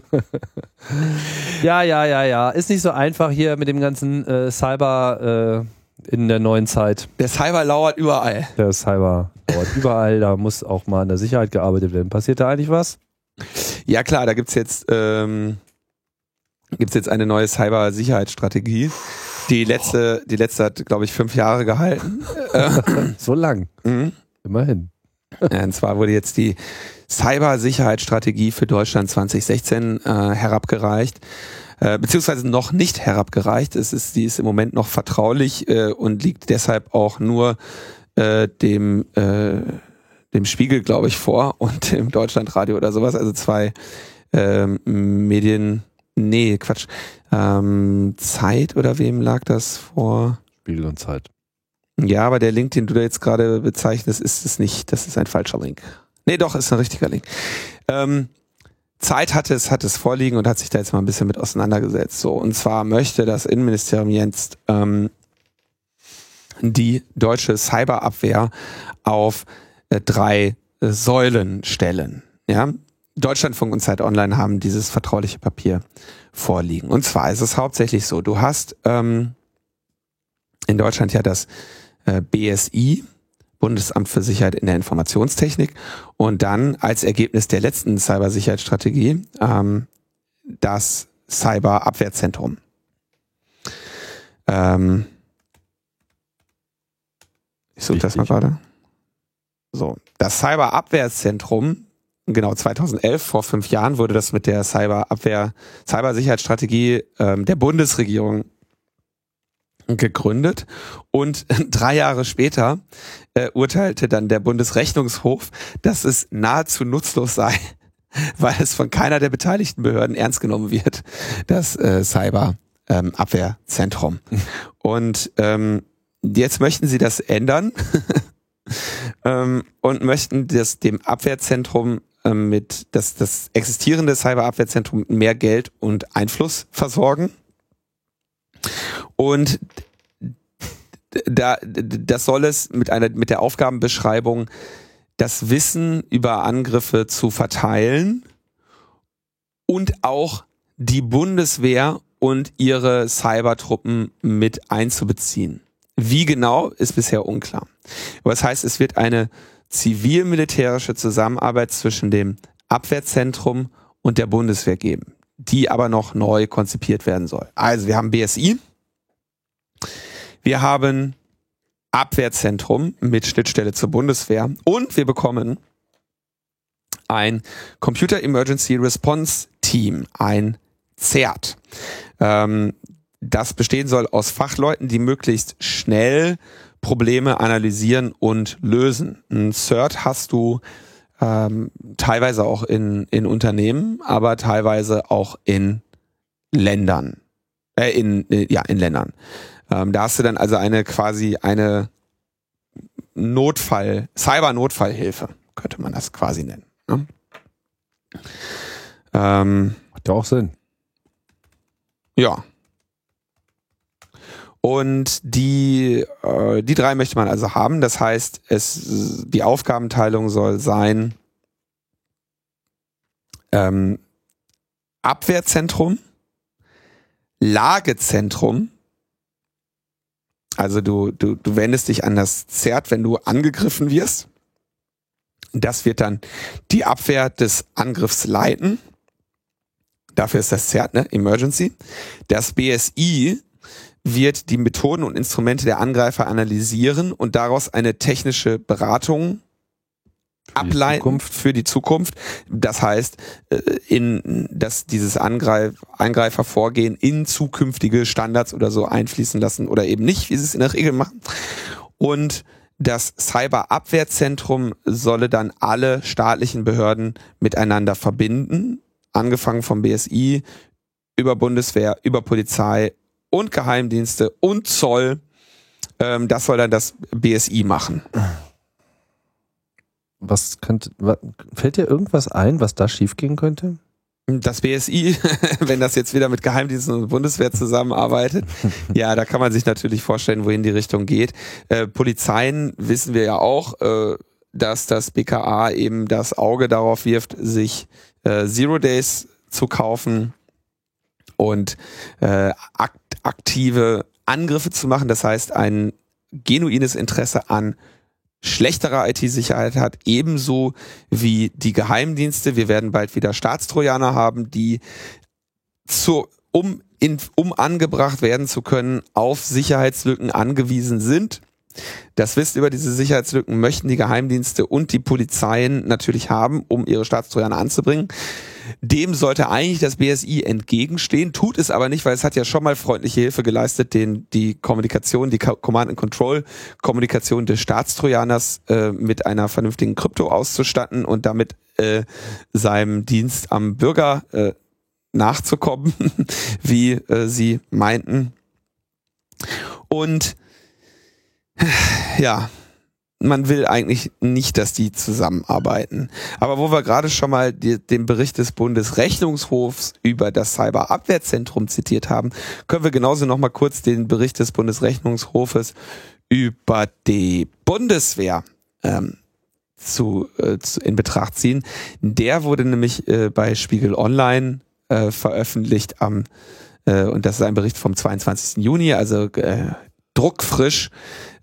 ja, ja, ja, ja. Ist nicht so einfach hier mit dem ganzen äh, Cyber äh, in der neuen Zeit. Der Cyber lauert überall. Der Cyber dauert überall. Da muss auch mal an der Sicherheit gearbeitet werden. Passiert da eigentlich was? Ja klar, da gibt's jetzt, ähm, gibt's jetzt eine neue Cyber-Sicherheitsstrategie. Die letzte, die letzte hat, glaube ich, fünf Jahre gehalten. So lang. Mhm. Immerhin. Und zwar wurde jetzt die Cybersicherheitsstrategie für Deutschland 2016 äh, herabgereicht, äh, beziehungsweise noch nicht herabgereicht. Es ist, die ist im Moment noch vertraulich äh, und liegt deshalb auch nur äh, dem äh, dem Spiegel, glaube ich, vor und dem Deutschlandradio oder sowas. Also zwei ähm, Medien. Nee, Quatsch. Ähm, Zeit oder wem lag das vor? Spiegel und Zeit. Ja, aber der Link, den du da jetzt gerade bezeichnest, ist es nicht. Das ist ein falscher Link. Nee, doch, ist ein richtiger Link. Ähm, Zeit hatte es, hat es vorliegen und hat sich da jetzt mal ein bisschen mit auseinandergesetzt. So, und zwar möchte das Innenministerium jetzt ähm, die deutsche Cyberabwehr auf äh, drei äh, Säulen stellen. Ja, Deutschlandfunk und Zeit Online haben dieses vertrauliche Papier vorliegen. Und zwar ist es hauptsächlich so: Du hast ähm, in Deutschland ja das äh, BSI, Bundesamt für Sicherheit in der Informationstechnik, und dann als Ergebnis der letzten Cybersicherheitsstrategie ähm, das Cyberabwehrzentrum. Ähm, ich suche das mal gerade. So, das Cyberabwehrzentrum, genau 2011, vor fünf Jahren, wurde das mit der Cyberabwehr, Cybersicherheitsstrategie ähm, der Bundesregierung gegründet und drei Jahre später äh, urteilte dann der Bundesrechnungshof, dass es nahezu nutzlos sei, weil es von keiner der beteiligten Behörden ernst genommen wird, das äh, Cyber-Abwehrzentrum. Und ähm, jetzt möchten sie das ändern ähm, und möchten das dem Abwehrzentrum mit das, das existierende Cyberabwehrzentrum mehr Geld und Einfluss versorgen. Und da, das soll es mit einer, mit der Aufgabenbeschreibung das Wissen über Angriffe zu verteilen und auch die Bundeswehr und ihre Cybertruppen mit einzubeziehen. Wie genau ist bisher unklar. Das heißt, es wird eine zivil-militärische Zusammenarbeit zwischen dem Abwehrzentrum und der Bundeswehr geben, die aber noch neu konzipiert werden soll. Also wir haben BSI, wir haben Abwehrzentrum mit Schnittstelle zur Bundeswehr und wir bekommen ein Computer Emergency Response Team, ein CERT. Ähm, das bestehen soll aus Fachleuten, die möglichst schnell Probleme analysieren und lösen. Ein CERT hast du ähm, teilweise auch in, in Unternehmen, aber teilweise auch in Ländern. Äh, in, äh, ja, in Ländern. Ähm, da hast du dann also eine quasi eine Notfall, Cyber-Notfallhilfe, könnte man das quasi nennen. Ne? Ähm, Hat ja auch Sinn. Ja. Und die, äh, die drei möchte man also haben. Das heißt, es, die Aufgabenteilung soll sein ähm, Abwehrzentrum, Lagezentrum. Also du, du, du wendest dich an das Zert, wenn du angegriffen wirst. Das wird dann die Abwehr des Angriffs leiten. Dafür ist das Zert, ne? Emergency. Das BSI wird die Methoden und Instrumente der Angreifer analysieren und daraus eine technische Beratung für ableiten die für die Zukunft. Das heißt, äh, in dass dieses Angreif, Angreifervorgehen in zukünftige Standards oder so einfließen lassen oder eben nicht, wie sie es in der Regel machen. Und das Cyberabwehrzentrum solle dann alle staatlichen Behörden miteinander verbinden, angefangen vom BSI über Bundeswehr, über Polizei und Geheimdienste und Zoll. Ähm, das soll dann das BSI machen. Was könnte, fällt dir irgendwas ein, was da schiefgehen könnte? Das BSI, wenn das jetzt wieder mit Geheimdiensten und Bundeswehr zusammenarbeitet, ja, da kann man sich natürlich vorstellen, wohin die Richtung geht. Äh, Polizeien wissen wir ja auch, äh, dass das BKA eben das Auge darauf wirft, sich äh, Zero Days zu kaufen und äh, akt aktive Angriffe zu machen. Das heißt, ein genuines Interesse an schlechterer IT-Sicherheit hat, ebenso wie die Geheimdienste. Wir werden bald wieder Staatstrojaner haben, die zu, um, in, um angebracht werden zu können, auf Sicherheitslücken angewiesen sind. Das Wissen über diese Sicherheitslücken möchten die Geheimdienste und die Polizeien natürlich haben, um ihre Staatstrojaner anzubringen. Dem sollte eigentlich das BSI entgegenstehen, tut es aber nicht, weil es hat ja schon mal freundliche Hilfe geleistet, den die Kommunikation, die Command and Control Kommunikation des Staatstrojaners äh, mit einer vernünftigen Krypto auszustatten und damit äh, seinem Dienst am Bürger äh, nachzukommen, wie äh, sie meinten. Und ja, man will eigentlich nicht, dass die zusammenarbeiten. Aber wo wir gerade schon mal die, den Bericht des Bundesrechnungshofs über das Cyberabwehrzentrum zitiert haben, können wir genauso noch mal kurz den Bericht des Bundesrechnungshofes über die Bundeswehr ähm, zu, äh, zu, in Betracht ziehen. Der wurde nämlich äh, bei Spiegel Online äh, veröffentlicht am äh, und das ist ein Bericht vom 22. Juni, also äh, druckfrisch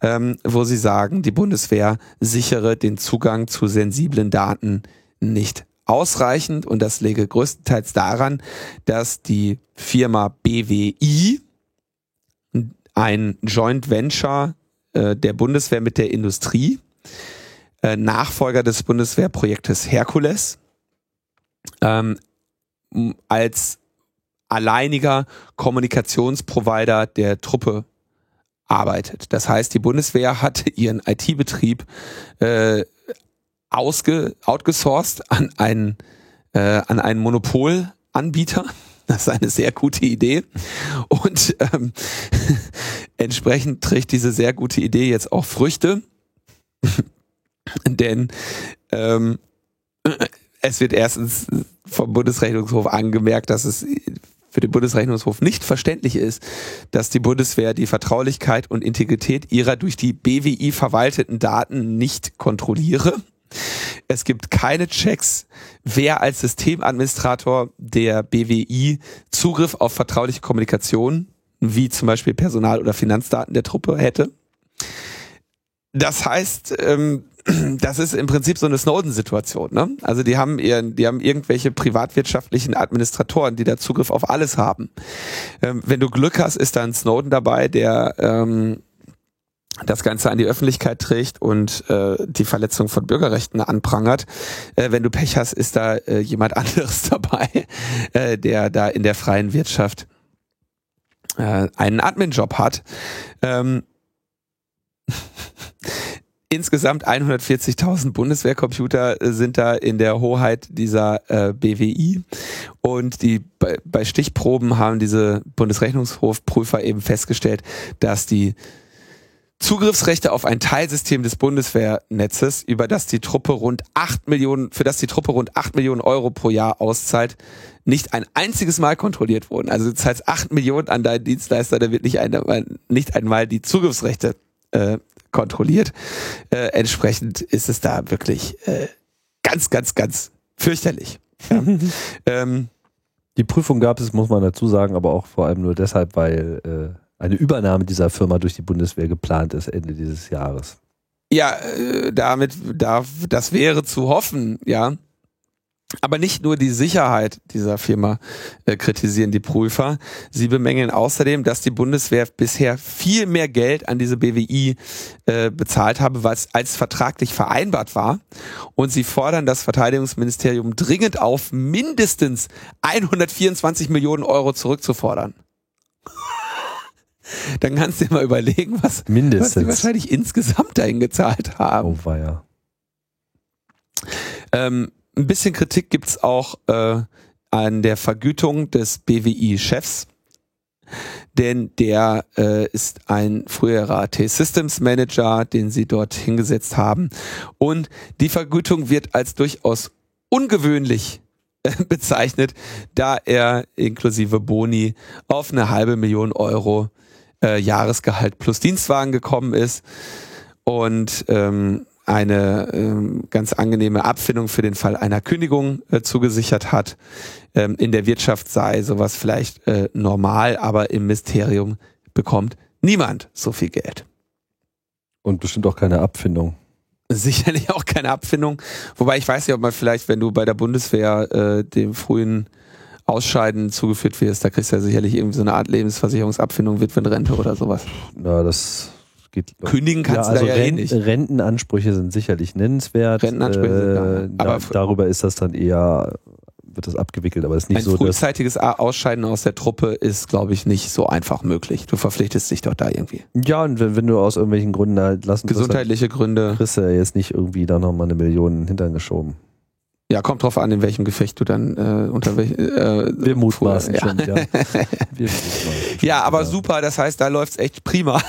ähm, wo sie sagen, die Bundeswehr sichere den Zugang zu sensiblen Daten nicht ausreichend. Und das lege größtenteils daran, dass die Firma BWI ein Joint Venture äh, der Bundeswehr mit der Industrie, äh, Nachfolger des Bundeswehrprojektes Herkules, ähm, als alleiniger Kommunikationsprovider der Truppe arbeitet. Das heißt, die Bundeswehr hat ihren IT-Betrieb äh, ausge, outgesourced an einen, äh, an einen Monopolanbieter. Das ist eine sehr gute Idee. Und ähm, entsprechend trägt diese sehr gute Idee jetzt auch Früchte. Denn ähm, es wird erstens vom Bundesrechnungshof angemerkt, dass es für den Bundesrechnungshof nicht verständlich ist, dass die Bundeswehr die Vertraulichkeit und Integrität ihrer durch die BWI verwalteten Daten nicht kontrolliere. Es gibt keine Checks, wer als Systemadministrator der BWI Zugriff auf vertrauliche Kommunikation, wie zum Beispiel Personal- oder Finanzdaten der Truppe hätte. Das heißt, ähm, das ist im Prinzip so eine Snowden-Situation. Ne? Also die haben ihren, die haben irgendwelche privatwirtschaftlichen Administratoren, die da Zugriff auf alles haben. Ähm, wenn du Glück hast, ist da ein Snowden dabei, der ähm, das Ganze an die Öffentlichkeit trägt und äh, die Verletzung von Bürgerrechten anprangert. Äh, wenn du Pech hast, ist da äh, jemand anderes dabei, äh, der da in der freien Wirtschaft äh, einen Admin-Job hat. Ähm, insgesamt 140.000 Bundeswehrcomputer äh, sind da in der Hoheit dieser äh, BWI und die bei, bei Stichproben haben diese Bundesrechnungshofprüfer eben festgestellt, dass die Zugriffsrechte auf ein Teilsystem des Bundeswehrnetzes, über das die Truppe rund acht Millionen, für das die Truppe rund acht Millionen Euro pro Jahr auszahlt, nicht ein einziges Mal kontrolliert wurden. Also du zahlst acht Millionen an deinen Dienstleister, da wird nicht, einmal, nicht einmal die Zugriffsrechte äh, kontrolliert. Äh, entsprechend ist es da wirklich äh, ganz, ganz, ganz fürchterlich. Ja. ähm, die Prüfung gab es, muss man dazu sagen, aber auch vor allem nur deshalb, weil äh, eine Übernahme dieser Firma durch die Bundeswehr geplant ist Ende dieses Jahres. Ja, äh, damit darf, das wäre zu hoffen, ja. Aber nicht nur die Sicherheit dieser Firma äh, kritisieren die Prüfer. Sie bemängeln außerdem, dass die Bundeswehr bisher viel mehr Geld an diese BWI äh, bezahlt habe, was als vertraglich vereinbart war. Und sie fordern das Verteidigungsministerium dringend auf, mindestens 124 Millionen Euro zurückzufordern dann kannst du dir mal überlegen, was, Mindestens. was die wahrscheinlich insgesamt dahin gezahlt haben. Oh, ja. Ähm, ein bisschen Kritik gibt's auch äh, an der Vergütung des BWI-Chefs, denn der äh, ist ein früherer T-Systems Manager, den sie dort hingesetzt haben. Und die Vergütung wird als durchaus ungewöhnlich äh, bezeichnet, da er inklusive Boni auf eine halbe Million Euro äh, Jahresgehalt plus Dienstwagen gekommen ist und ähm, eine ähm, ganz angenehme Abfindung für den Fall einer Kündigung äh, zugesichert hat. Ähm, in der Wirtschaft sei sowas vielleicht äh, normal, aber im Mysterium bekommt niemand so viel Geld. Und bestimmt auch keine Abfindung. Sicherlich auch keine Abfindung. Wobei ich weiß nicht, ob man vielleicht, wenn du bei der Bundeswehr äh, dem frühen Ausscheiden zugeführt wirst, da kriegst du ja sicherlich irgendwie so eine Art Lebensversicherungsabfindung, Witwenrente oder sowas. Ja, das geht. Kündigen kannst ja, also du da ja eh nicht. Rentenansprüche sind sicherlich nennenswert. Rentenansprüche äh, sind da, aber darüber ist das dann eher wird das abgewickelt, aber es ist nicht ein so. Ein frühzeitiges Ausscheiden aus der Truppe ist, glaube ich, nicht so einfach möglich. Du verpflichtest dich doch da irgendwie. Ja, und wenn, wenn du aus irgendwelchen Gründen halt lassen Gesundheitliche Gründe. Kriegst du ja jetzt nicht irgendwie da nochmal eine Million in den Hintern geschoben. Ja, kommt drauf an, in welchem Gefecht du dann äh, unter welchem. Äh, Wir mutmaßen ja. schon, ja. Wir mutmaßen ja, aber ja. super, das heißt, da läuft's echt prima.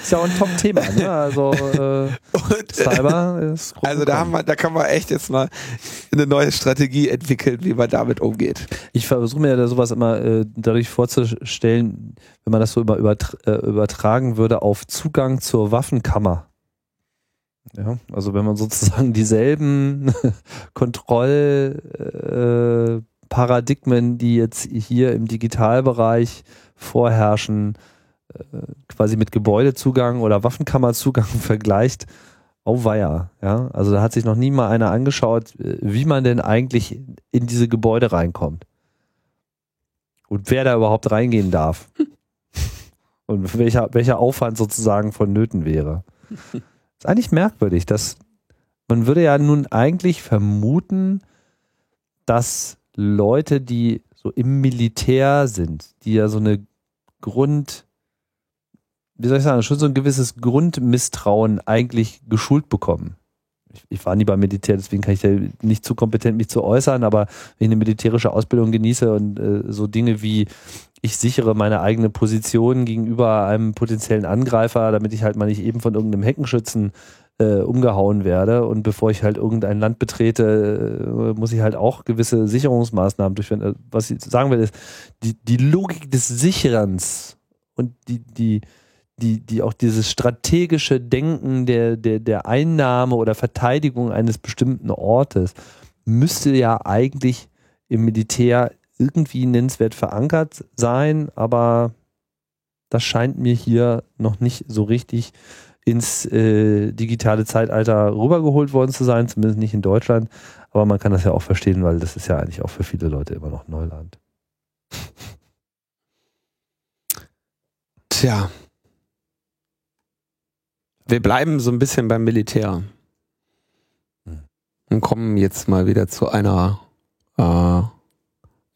ist ja auch ein Top-Thema, ne? Also äh, Und, Cyber ist Also da haben wir, da kann man echt jetzt mal eine neue Strategie entwickeln, wie man damit umgeht. Ich versuche mir ja sowas immer äh, dadurch vorzustellen, wenn man das so über, äh, übertragen würde auf Zugang zur Waffenkammer. Ja, also wenn man sozusagen dieselben Kontrollparadigmen, äh, die jetzt hier im Digitalbereich vorherrschen, äh, quasi mit Gebäudezugang oder Waffenkammerzugang vergleicht, auweia. Ja, also da hat sich noch nie mal einer angeschaut, äh, wie man denn eigentlich in diese Gebäude reinkommt. Und wer da überhaupt reingehen darf. Und welcher, welcher Aufwand sozusagen vonnöten wäre. Ist eigentlich merkwürdig, dass man würde ja nun eigentlich vermuten, dass Leute, die so im Militär sind, die ja so eine Grund, wie soll ich sagen, schon so ein gewisses Grundmisstrauen eigentlich geschult bekommen. Ich, war nie beim Militär, deswegen kann ich da nicht zu kompetent mich zu äußern, aber wenn ich eine militärische Ausbildung genieße und äh, so Dinge wie ich sichere meine eigene Position gegenüber einem potenziellen Angreifer, damit ich halt mal nicht eben von irgendeinem Heckenschützen äh, umgehauen werde und bevor ich halt irgendein Land betrete, äh, muss ich halt auch gewisse Sicherungsmaßnahmen durchführen. Äh, was ich sagen will, ist, die, die Logik des Sicherens und die, die, die, die auch dieses strategische Denken der, der, der Einnahme oder Verteidigung eines bestimmten Ortes müsste ja eigentlich im Militär irgendwie nennenswert verankert sein, aber das scheint mir hier noch nicht so richtig ins äh, digitale Zeitalter rübergeholt worden zu sein, zumindest nicht in Deutschland. Aber man kann das ja auch verstehen, weil das ist ja eigentlich auch für viele Leute immer noch Neuland. Tja. Wir bleiben so ein bisschen beim Militär. Hm. Und kommen jetzt mal wieder zu einer äh,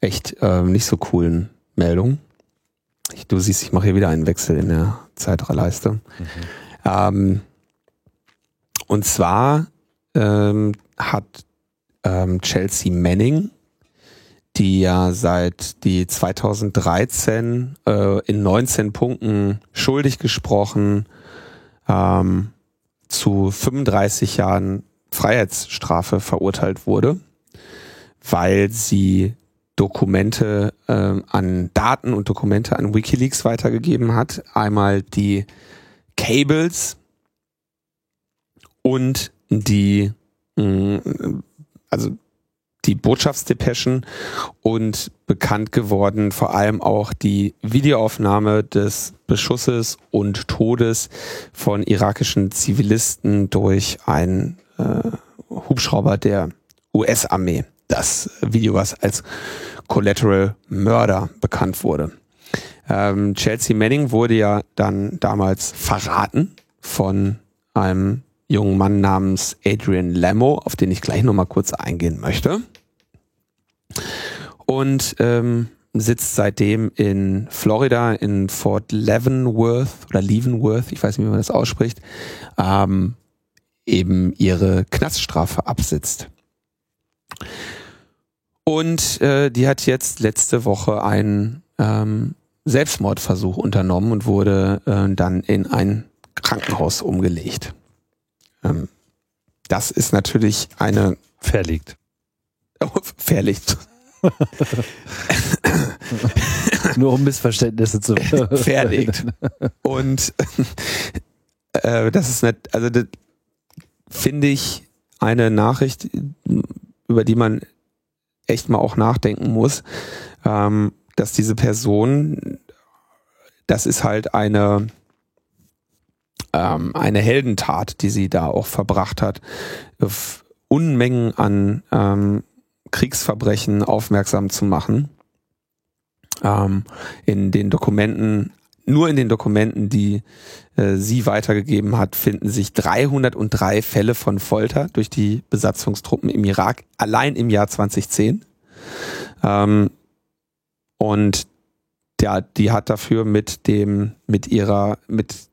echt äh, nicht so coolen Meldung. Ich, du siehst, ich mache hier wieder einen Wechsel in der Zeitleiste. Mhm. Ähm, und zwar ähm, hat ähm, Chelsea Manning, die ja seit die 2013 äh, in 19 Punkten schuldig gesprochen ähm, zu 35 Jahren Freiheitsstrafe verurteilt wurde, weil sie Dokumente äh, an Daten und Dokumente an WikiLeaks weitergegeben hat. Einmal die Cables und die, mh, mm, also die Botschaftsdepeschen und bekannt geworden vor allem auch die Videoaufnahme des Beschusses und Todes von irakischen Zivilisten durch einen äh, Hubschrauber der US-Armee das Video, was als Collateral Murder bekannt wurde. Ähm, Chelsea Manning wurde ja dann damals verraten von einem jungen Mann namens Adrian Lamo, auf den ich gleich nochmal kurz eingehen möchte. Und ähm, sitzt seitdem in Florida, in Fort Leavenworth oder Leavenworth, ich weiß nicht, wie man das ausspricht, ähm, eben ihre Knaststrafe absitzt. Und äh, die hat jetzt letzte Woche einen ähm, Selbstmordversuch unternommen und wurde äh, dann in ein Krankenhaus umgelegt. Ähm, das ist natürlich eine verlegt. Oh, verlegt. Nur um Missverständnisse zu verlegt. Und äh, das ist nicht, also finde ich eine Nachricht, über die man echt mal auch nachdenken muss, ähm, dass diese Person, das ist halt eine, ähm, eine Heldentat, die sie da auch verbracht hat, auf Unmengen an ähm, Kriegsverbrechen aufmerksam zu machen. Ähm, in den Dokumenten, nur in den Dokumenten, die äh, sie weitergegeben hat, finden sich 303 Fälle von Folter durch die Besatzungstruppen im Irak, allein im Jahr 2010. Ähm, und ja, die hat dafür mit dem, mit ihrer, mit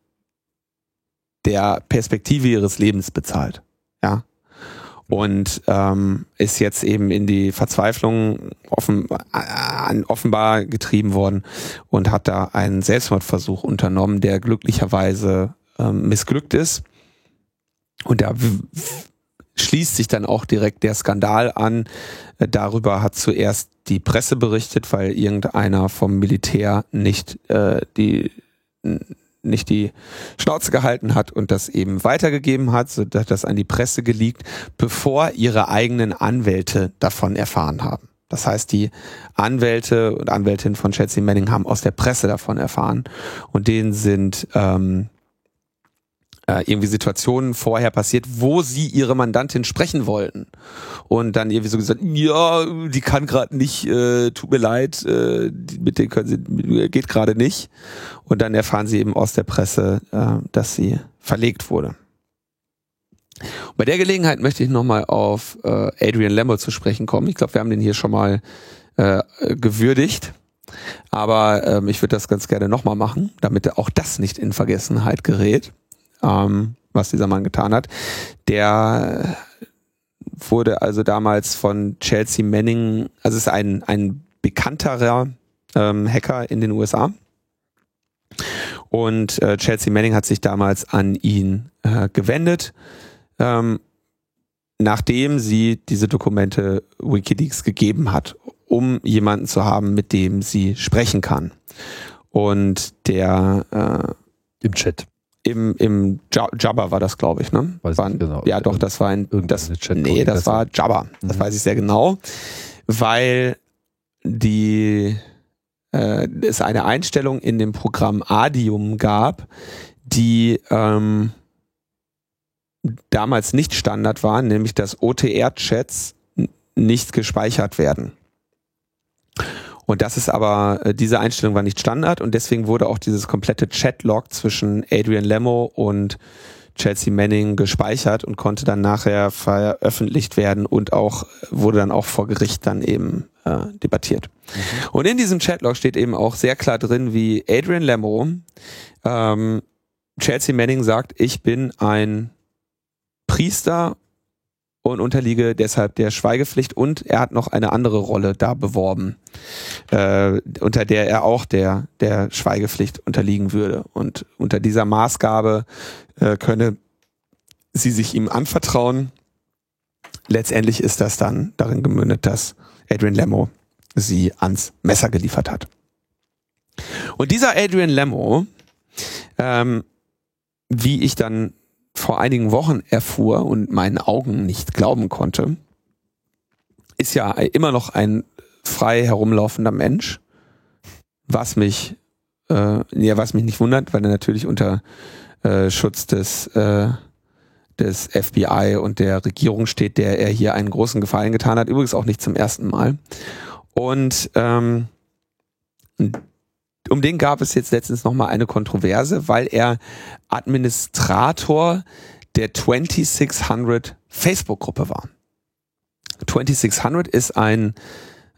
der Perspektive ihres Lebens bezahlt. Ja. Und ähm, ist jetzt eben in die Verzweiflung offen, äh, offenbar getrieben worden und hat da einen Selbstmordversuch unternommen, der glücklicherweise ähm, missglückt ist. Und da schließt sich dann auch direkt der Skandal an. Äh, darüber hat zuerst die Presse berichtet, weil irgendeiner vom Militär nicht äh, die nicht die Schnauze gehalten hat und das eben weitergegeben hat, so dass das an die Presse geleakt, bevor ihre eigenen Anwälte davon erfahren haben. Das heißt, die Anwälte und Anwältinnen von Chelsea Manning haben aus der Presse davon erfahren und denen sind ähm, äh, irgendwie Situationen vorher passiert, wo sie ihre Mandantin sprechen wollten. Und dann irgendwie so gesagt, ja, die kann gerade nicht, äh, tut mir leid, äh, mit denen können sie, geht gerade nicht. Und dann erfahren sie eben aus der Presse, äh, dass sie verlegt wurde. Und bei der Gelegenheit möchte ich nochmal auf äh, Adrian Lambert zu sprechen kommen. Ich glaube, wir haben den hier schon mal äh, gewürdigt. Aber ähm, ich würde das ganz gerne nochmal machen, damit auch das nicht in Vergessenheit gerät ähm, was dieser Mann getan hat. Der wurde also damals von Chelsea Manning, also ist ein, ein bekannterer ähm, Hacker in den USA. Und äh, Chelsea Manning hat sich damals an ihn äh, gewendet, ähm, nachdem sie diese Dokumente Wikileaks gegeben hat, um jemanden zu haben, mit dem sie sprechen kann. Und der äh, im Chat. Im, im Jabba war das, glaube ich, ne? Weiß war, genau. Ja, doch, das war ein das, Nee, das war Jabba. Das mhm. weiß ich sehr genau. Weil die äh, es eine Einstellung in dem Programm Adium gab, die ähm, damals nicht Standard war, nämlich dass OTR-Chats nicht gespeichert werden. Und das ist aber, äh, diese Einstellung war nicht Standard und deswegen wurde auch dieses komplette Chat-Log zwischen Adrian Lemmo und Chelsea Manning gespeichert und konnte dann nachher veröffentlicht werden und auch wurde dann auch vor Gericht dann eben äh, debattiert. Mhm. Und in diesem Chatlog steht eben auch sehr klar drin, wie Adrian Lemmo ähm, Chelsea Manning sagt, ich bin ein Priester und unterliege deshalb der Schweigepflicht und er hat noch eine andere Rolle da beworben, äh, unter der er auch der, der Schweigepflicht unterliegen würde. Und unter dieser Maßgabe äh, könne sie sich ihm anvertrauen. Letztendlich ist das dann darin gemündet, dass Adrian Lemmo sie ans Messer geliefert hat. Und dieser Adrian Lemmo, ähm, wie ich dann vor einigen Wochen erfuhr und meinen Augen nicht glauben konnte, ist ja immer noch ein frei herumlaufender Mensch, was mich, äh, ja, was mich nicht wundert, weil er natürlich unter äh, Schutz des, äh, des FBI und der Regierung steht, der er hier einen großen Gefallen getan hat. Übrigens auch nicht zum ersten Mal. Und ähm, um den gab es jetzt letztens nochmal eine Kontroverse, weil er Administrator der 2600 Facebook-Gruppe war. 2600 ist ein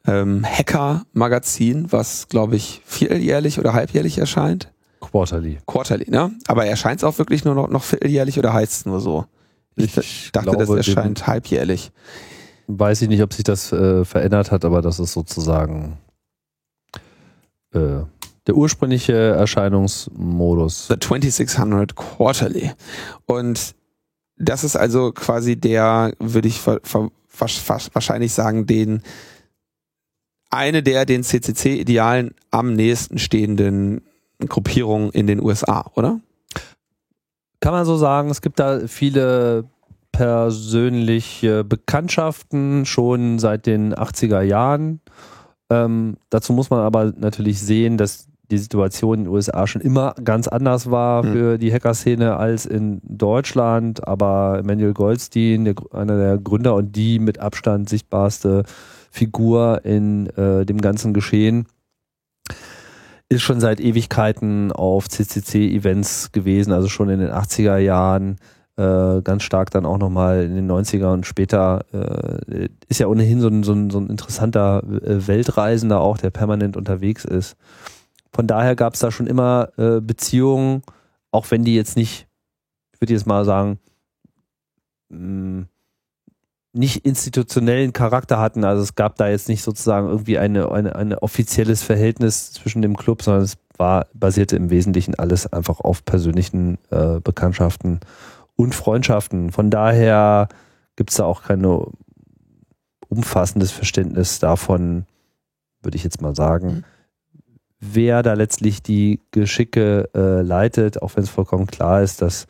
ähm, Hacker-Magazin, was, glaube ich, vierteljährlich oder halbjährlich erscheint. Quarterly. Quarterly, ne? Aber erscheint es auch wirklich nur noch, noch vierteljährlich oder heißt es nur so? Ich, ich dachte, glaube, das erscheint halbjährlich. Weiß ich nicht, ob sich das äh, verändert hat, aber das ist sozusagen äh, der ursprüngliche Erscheinungsmodus. The 2600 Quarterly. Und das ist also quasi der, würde ich wahrscheinlich sagen, den eine der den CCC-Idealen am nächsten stehenden Gruppierungen in den USA, oder? Kann man so sagen. Es gibt da viele persönliche Bekanntschaften schon seit den 80er Jahren. Ähm, dazu muss man aber natürlich sehen, dass die Situation in den USA schon immer ganz anders war hm. für die Hacker-Szene als in Deutschland. Aber Emmanuel Goldstein, der, einer der Gründer und die mit Abstand sichtbarste Figur in äh, dem ganzen Geschehen, ist schon seit Ewigkeiten auf CCC-Events gewesen, also schon in den 80er Jahren. Äh, ganz stark dann auch nochmal in den 90er und später äh, ist ja ohnehin so ein, so ein, so ein interessanter äh, Weltreisender auch, der permanent unterwegs ist. Von daher gab es da schon immer äh, Beziehungen, auch wenn die jetzt nicht, ich würde jetzt mal sagen, mh, mm, nicht institutionellen Charakter hatten. Also es gab da jetzt nicht sozusagen irgendwie eine, eine, ein offizielles Verhältnis zwischen dem Club, sondern es war, basierte im Wesentlichen alles einfach auf persönlichen äh, Bekanntschaften und Freundschaften. Von daher gibt es da auch kein umfassendes Verständnis davon, würde ich jetzt mal sagen. Wer da letztlich die Geschicke äh, leitet, auch wenn es vollkommen klar ist, dass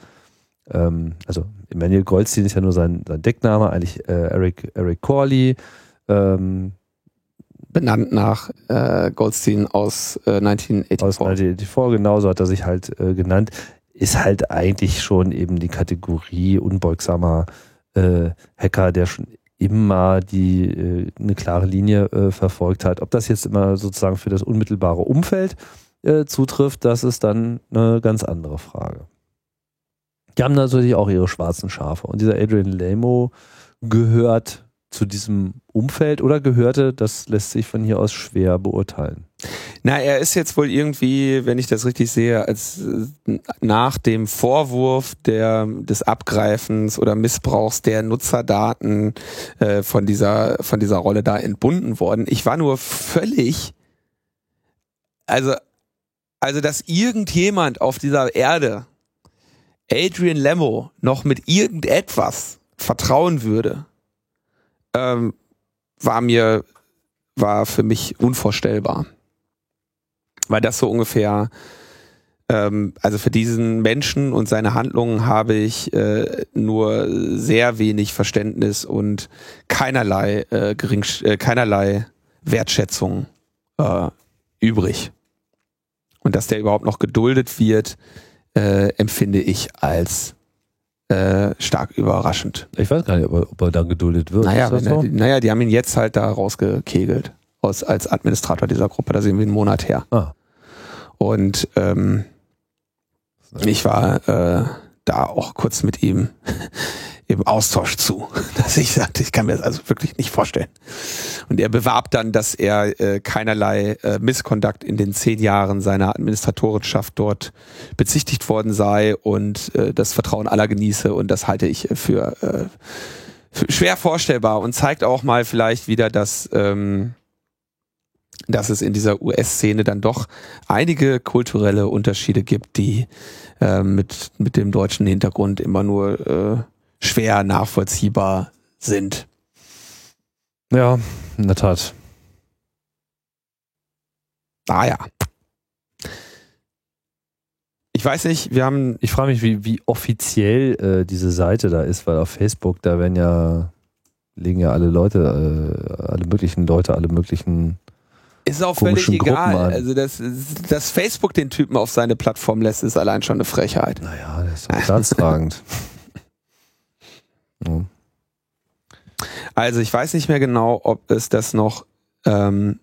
ähm, also Emmanuel Goldstein ist ja nur sein, sein Deckname, eigentlich äh, Eric, Eric Corley. Ähm, Benannt nach äh, Goldstein aus äh, 1984. Aus 1984, genau, so hat er sich halt äh, genannt. Ist halt eigentlich schon eben die Kategorie unbeugsamer äh, Hacker, der schon immer die äh, eine klare Linie äh, verfolgt hat. Ob das jetzt immer sozusagen für das unmittelbare Umfeld äh, zutrifft, das ist dann eine ganz andere Frage. Die haben natürlich auch ihre schwarzen Schafe. Und dieser Adrian Lamo gehört zu diesem Umfeld oder gehörte, das lässt sich von hier aus schwer beurteilen. Na, er ist jetzt wohl irgendwie, wenn ich das richtig sehe, als äh, nach dem Vorwurf der des Abgreifens oder Missbrauchs der Nutzerdaten äh, von dieser von dieser Rolle da entbunden worden. Ich war nur völlig, also Also, dass irgendjemand auf dieser Erde Adrian Lemmo noch mit irgendetwas vertrauen würde, ähm, war mir, war für mich unvorstellbar. Weil das so ungefähr, ähm, also für diesen Menschen und seine Handlungen habe ich äh, nur sehr wenig Verständnis und keinerlei äh, gering, äh, keinerlei Wertschätzung äh, übrig. Und dass der überhaupt noch geduldet wird, äh, empfinde ich als äh, stark überraschend. Ich weiß gar nicht, ob er, ob er dann geduldet wird. Naja, Ist das wenn so? naja, die haben ihn jetzt halt da rausgekegelt aus, als Administrator dieser Gruppe. Da sind wir einen Monat her. Ah. Und ähm, ich war äh, da auch kurz mit ihm im Austausch zu, dass ich sagte, ich kann mir das also wirklich nicht vorstellen. Und er bewarb dann, dass er äh, keinerlei äh, Misconduct in den zehn Jahren seiner Administratorenschaft dort bezichtigt worden sei und äh, das Vertrauen aller genieße und das halte ich für, äh, für schwer vorstellbar und zeigt auch mal vielleicht wieder, dass ähm, dass es in dieser US-Szene dann doch einige kulturelle Unterschiede gibt, die äh, mit, mit dem deutschen Hintergrund immer nur äh, schwer nachvollziehbar sind. Ja, in der Tat. Ah ja. Ich weiß nicht, wir haben, Ich frage mich, wie, wie offiziell äh, diese Seite da ist, weil auf Facebook, da werden ja, legen ja alle Leute, äh, alle möglichen Leute, alle möglichen. Ist auch völlig Gruppen egal. an. Also, dass, dass Facebook den Typen auf seine Plattform lässt, ist allein schon eine Frechheit. Naja, das ist doch staatstragend. ja. Also ich weiß nicht mehr genau, ob es das noch, ähm,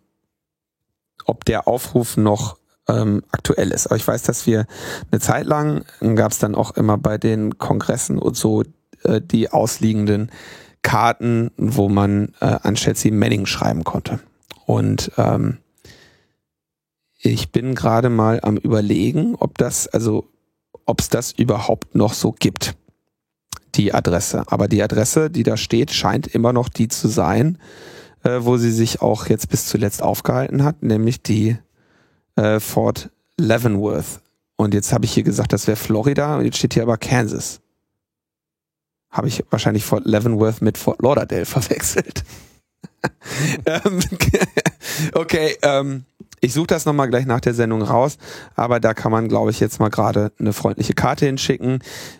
ob der Aufruf noch ähm, aktuell ist. Aber ich weiß, dass wir eine Zeit lang gab es dann auch immer bei den Kongressen und so äh, die ausliegenden Karten, wo man äh, an Chelsea Manning schreiben konnte. Und ähm, ich bin gerade mal am überlegen, ob das, also ob es das überhaupt noch so gibt die Adresse. Aber die Adresse, die da steht, scheint immer noch die zu sein, äh, wo sie sich auch jetzt bis zuletzt aufgehalten hat, nämlich die äh, Fort Leavenworth. Und jetzt habe ich hier gesagt, das wäre Florida und jetzt steht hier aber Kansas. Habe ich wahrscheinlich Fort Leavenworth mit Fort Lauderdale verwechselt. ähm, okay, ähm, ich suche das nochmal gleich nach der Sendung raus, aber da kann man, glaube ich, jetzt mal gerade eine freundliche Karte hinschicken.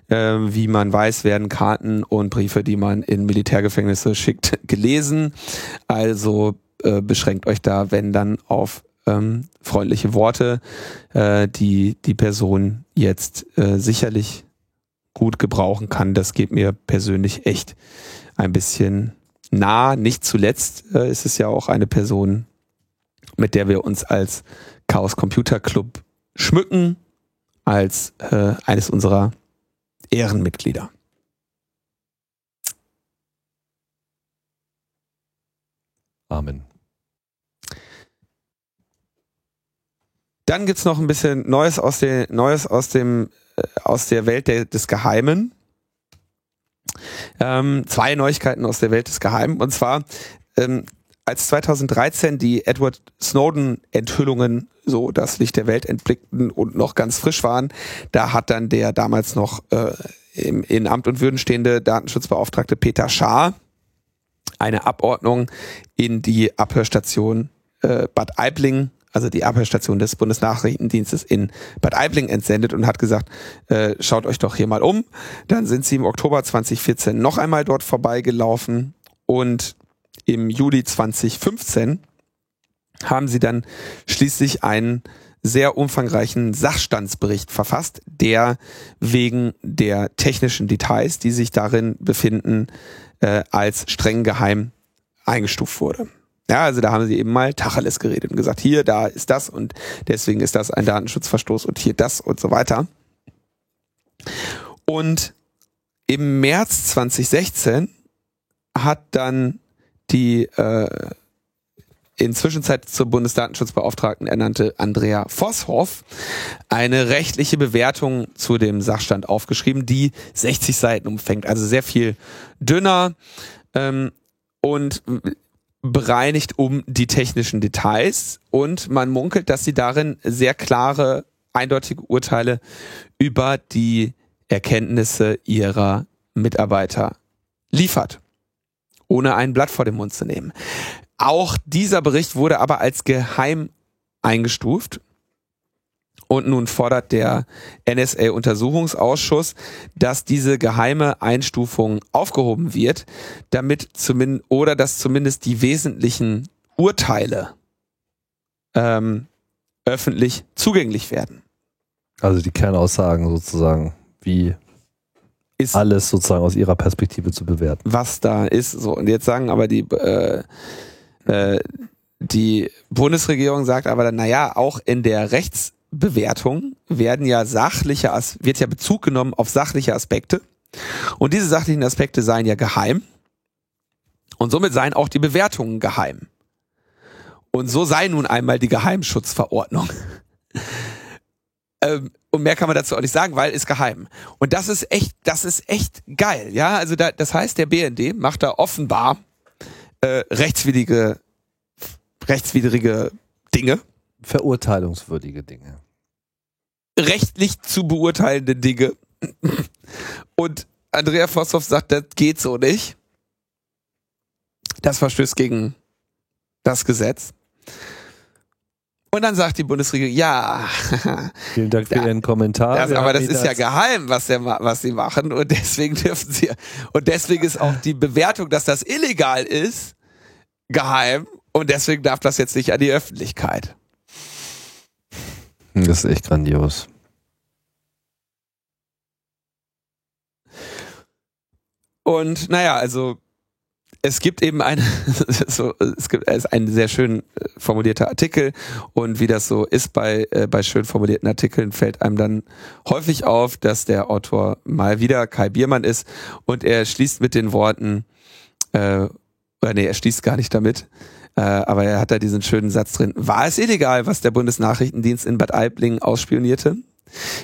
Ähm, wie man weiß, werden Karten und Briefe, die man in Militärgefängnisse schickt, gelesen. Also äh, beschränkt euch da, wenn dann, auf ähm, freundliche Worte, äh, die die Person jetzt äh, sicherlich gut gebrauchen kann. Das geht mir persönlich echt ein bisschen nah. Nicht zuletzt äh, ist es ja auch eine Person, mit der wir uns als Chaos Computer Club schmücken, als äh, eines unserer Ehrenmitglieder. Amen. Dann gibt's noch ein bisschen Neues aus, der, Neues aus, dem, äh, aus der Welt der, des Geheimen. Ähm, zwei Neuigkeiten aus der Welt des Geheimen. Und zwar, ähm, als 2013 die Edward Snowden-Enthüllungen so das Licht der Welt entblickten und noch ganz frisch waren, da hat dann der damals noch äh, im, in Amt und Würden stehende Datenschutzbeauftragte Peter Schaar eine Abordnung in die Abhörstation äh, Bad Aibling, also die Abhörstation des Bundesnachrichtendienstes in Bad Aibling entsendet und hat gesagt, äh, schaut euch doch hier mal um. Dann sind sie im Oktober 2014 noch einmal dort vorbeigelaufen und im Juli 2015 haben sie dann schließlich einen sehr umfangreichen Sachstandsbericht verfasst, der wegen der technischen Details, die sich darin befinden, äh, als streng geheim eingestuft wurde. Ja, also da haben sie eben mal Tacheles geredet und gesagt, hier, da ist das und deswegen ist das ein Datenschutzverstoß und hier das und so weiter. Und im März 2016 hat dann die äh, inzwischen zur Bundesdatenschutzbeauftragten ernannte Andrea Vosshoff eine rechtliche Bewertung zu dem Sachstand aufgeschrieben, die 60 Seiten umfängt, also sehr viel dünner. Ähm, und bereinigt um die technischen Details und man munkelt, dass sie darin sehr klare, eindeutige Urteile über die Erkenntnisse ihrer Mitarbeiter liefert, ohne ein Blatt vor den Mund zu nehmen. Auch dieser Bericht wurde aber als geheim eingestuft und nun fordert der NSA-Untersuchungsausschuss, dass diese geheime Einstufung aufgehoben wird, damit zumindest oder dass zumindest die wesentlichen Urteile ähm, öffentlich zugänglich werden. Also die Kernaussagen sozusagen, wie ist alles sozusagen aus ihrer Perspektive zu bewerten. Was da ist. So und jetzt sagen aber die äh, äh, die Bundesregierung sagt aber dann, naja, auch in der Rechts Bewertung werden ja sachliche, wird ja Bezug genommen auf sachliche Aspekte. Und diese sachlichen Aspekte seien ja geheim. Und somit seien auch die Bewertungen geheim. Und so sei nun einmal die Geheimschutzverordnung. ähm, und mehr kann man dazu auch nicht sagen, weil ist geheim. Und das ist echt, das ist echt geil, ja. Also da, das heißt, der BND macht da offenbar äh, rechtswidrige, rechtswidrige Dinge verurteilungswürdige Dinge. Rechtlich zu beurteilende Dinge. Und Andrea Vosshoff sagt, das geht so nicht. Das verstößt gegen das Gesetz. Und dann sagt die Bundesregierung, ja. Vielen Dank für da, Ihren Kommentar. Das, aber das ist ja geheim, was, der, was sie machen. Und deswegen dürfen sie, und deswegen ist auch die Bewertung, dass das illegal ist, geheim. Und deswegen darf das jetzt nicht an die Öffentlichkeit. Das ist echt grandios. Und naja, also es gibt eben eine, so, es gibt es ist ein sehr schön äh, formulierter Artikel. Und wie das so ist bei, äh, bei schön formulierten Artikeln fällt einem dann häufig auf, dass der Autor mal wieder Kai Biermann ist. Und er schließt mit den Worten, äh, oder nee, er schließt gar nicht damit, äh, aber er hat da diesen schönen Satz drin. War es illegal, was der Bundesnachrichtendienst in Bad Aibling ausspionierte?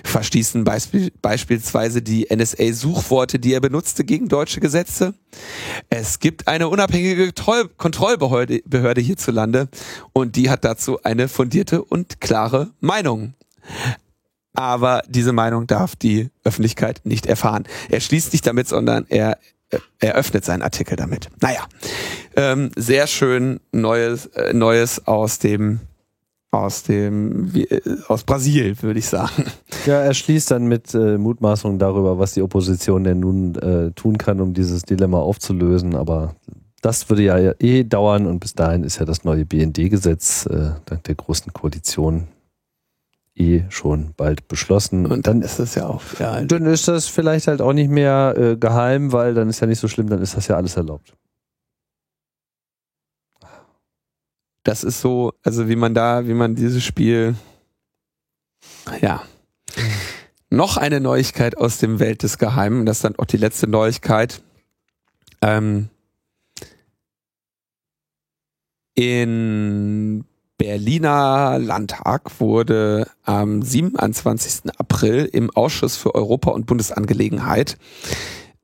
Verstießen Beisp beispielsweise die NSA-Suchworte, die er benutzte, gegen deutsche Gesetze? Es gibt eine unabhängige Troll Kontrollbehörde hierzulande und die hat dazu eine fundierte und klare Meinung. Aber diese Meinung darf die Öffentlichkeit nicht erfahren. Er schließt nicht damit, sondern er eröffnet seinen Artikel damit. Naja, ähm, sehr schön Neues, äh, Neues aus dem aus dem wie, äh, aus Brasil, würde ich sagen. Ja, er schließt dann mit äh, Mutmaßungen darüber, was die Opposition denn nun äh, tun kann, um dieses Dilemma aufzulösen. Aber das würde ja eh dauern und bis dahin ist ja das neue BND-Gesetz äh, dank der großen Koalition eh schon bald beschlossen. Und dann ist das ja auch. Ja, dann ist das vielleicht halt auch nicht mehr äh, geheim, weil dann ist ja nicht so schlimm, dann ist das ja alles erlaubt. Das ist so, also wie man da, wie man dieses Spiel, ja. Noch eine Neuigkeit aus dem Welt des Geheimen, das ist dann auch die letzte Neuigkeit. Ähm, in Berliner Landtag wurde am 27. April im Ausschuss für Europa- und Bundesangelegenheit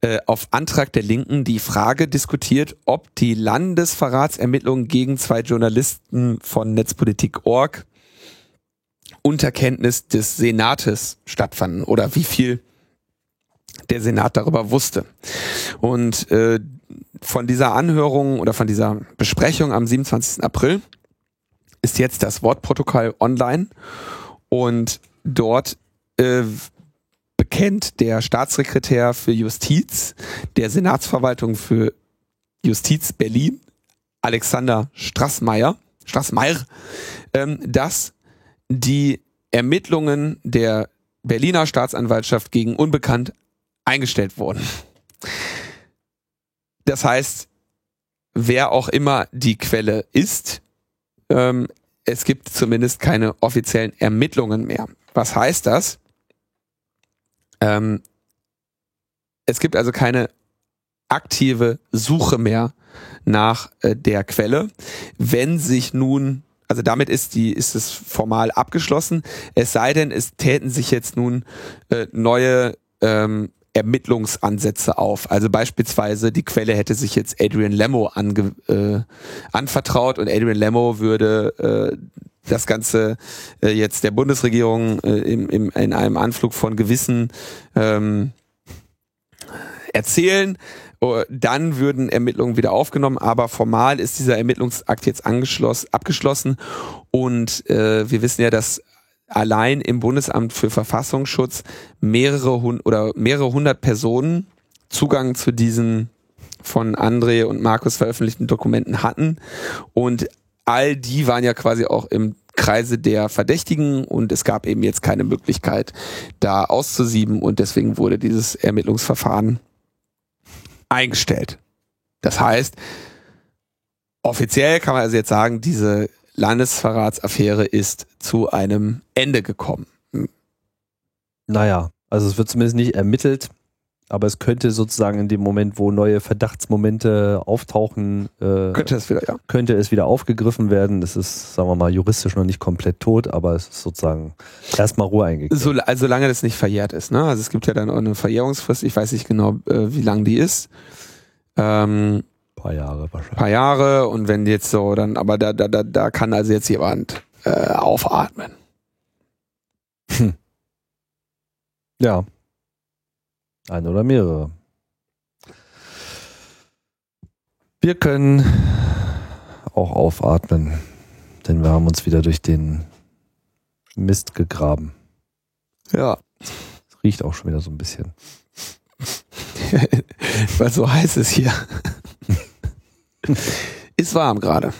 äh, auf Antrag der Linken die Frage diskutiert, ob die Landesverratsermittlungen gegen zwei Journalisten von Netzpolitik.org unter Kenntnis des Senates stattfanden oder wie viel der Senat darüber wusste. Und äh, von dieser Anhörung oder von dieser Besprechung am 27. April ist jetzt das Wortprotokoll online und dort äh, bekennt der Staatssekretär für Justiz der Senatsverwaltung für Justiz Berlin, Alexander Strassmeier, Strassmeier, ähm, dass die Ermittlungen der Berliner Staatsanwaltschaft gegen Unbekannt eingestellt wurden. Das heißt, wer auch immer die Quelle ist, ähm, es gibt zumindest keine offiziellen Ermittlungen mehr. Was heißt das? Ähm, es gibt also keine aktive Suche mehr nach äh, der Quelle. Wenn sich nun, also damit ist die, ist es formal abgeschlossen. Es sei denn, es täten sich jetzt nun äh, neue ähm, Ermittlungsansätze auf. Also beispielsweise die Quelle hätte sich jetzt Adrian Lemmo ange, äh, anvertraut und Adrian Lemmo würde äh, das Ganze äh, jetzt der Bundesregierung äh, im, im, in einem Anflug von Gewissen ähm, erzählen. Oh, dann würden Ermittlungen wieder aufgenommen, aber formal ist dieser Ermittlungsakt jetzt abgeschlossen und äh, wir wissen ja, dass allein im Bundesamt für Verfassungsschutz mehrere hund oder mehrere hundert Personen Zugang zu diesen von André und Markus veröffentlichten Dokumenten hatten und all die waren ja quasi auch im Kreise der Verdächtigen und es gab eben jetzt keine Möglichkeit, da auszusieben und deswegen wurde dieses Ermittlungsverfahren eingestellt. Das heißt, offiziell kann man also jetzt sagen, diese Landesverratsaffäre ist zu einem Ende gekommen. Naja, also es wird zumindest nicht ermittelt, aber es könnte sozusagen in dem Moment, wo neue Verdachtsmomente auftauchen, äh, könnte es wieder, ja. könnte es wieder aufgegriffen werden. Das ist, sagen wir mal, juristisch noch nicht komplett tot, aber es ist sozusagen erstmal Ruhe eingekehrt. So, also solange das nicht verjährt ist, ne? Also es gibt ja dann auch eine Verjährungsfrist, ich weiß nicht genau, äh, wie lang die ist. Ähm, paar Jahre wahrscheinlich. Paar Jahre und wenn jetzt so, dann, aber da, da, da, da kann also jetzt jemand äh, aufatmen. Hm. Ja, ein oder mehrere. Wir können auch aufatmen, denn wir haben uns wieder durch den Mist gegraben. Ja. Es riecht auch schon wieder so ein bisschen. Weil so heiß ist hier. Ist warm gerade.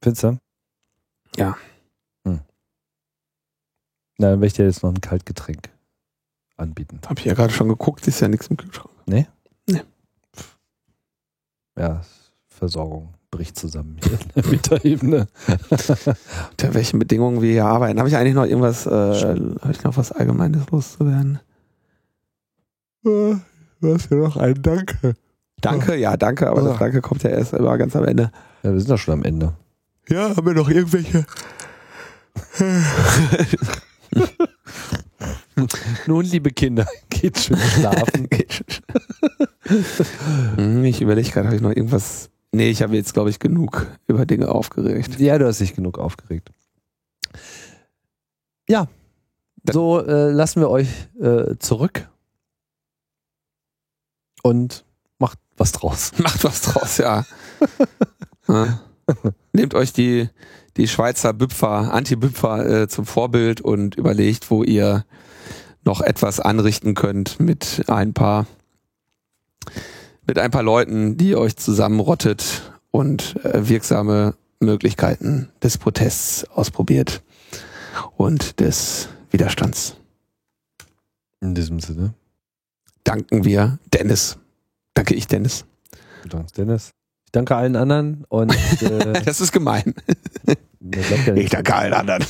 Pizza? Ja. Hm. Na, dann möchte ich dir jetzt noch ein Kaltgetränk anbieten. Hab ich ja gerade schon geguckt, ist ja nichts im Kühlschrank. Nee? Nee. Ja, Versorgung bricht zusammen hier in der Mieterebene. Unter welchen Bedingungen wir hier arbeiten. Habe ich eigentlich noch irgendwas, äh, habe ich noch was Allgemeines loszuwerden? Äh, du hast ja noch ein Danke. Danke, ja, danke, aber das Danke kommt ja erst immer ganz am Ende. Ja, wir sind doch schon am Ende. Ja, haben wir noch irgendwelche. Nun, liebe Kinder, geht schön schlafen. Hm, ich überlege gerade, habe ich noch irgendwas. Nee, ich habe jetzt, glaube ich, genug über Dinge aufgeregt. Ja, du hast dich genug aufgeregt. Ja, so äh, lassen wir euch äh, zurück und was draus. Macht was draus, ja. ja. Nehmt euch die, die Schweizer Büpfer, Anti-Büpfer äh, zum Vorbild und überlegt, wo ihr noch etwas anrichten könnt mit ein paar mit ein paar Leuten, die euch zusammenrottet und äh, wirksame Möglichkeiten des Protests ausprobiert und des Widerstands. In diesem Sinne danken wir Dennis. Danke ich Dennis. Du dankst Dennis. Ich danke allen anderen und äh, das ist gemein. Ja ich danke allen anderen.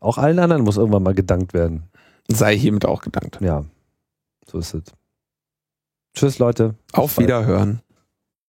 Auch allen anderen muss irgendwann mal gedankt werden. Sei hiermit auch gedankt. Ja, so ist es. Tschüss, Leute. Auf Wiederhören.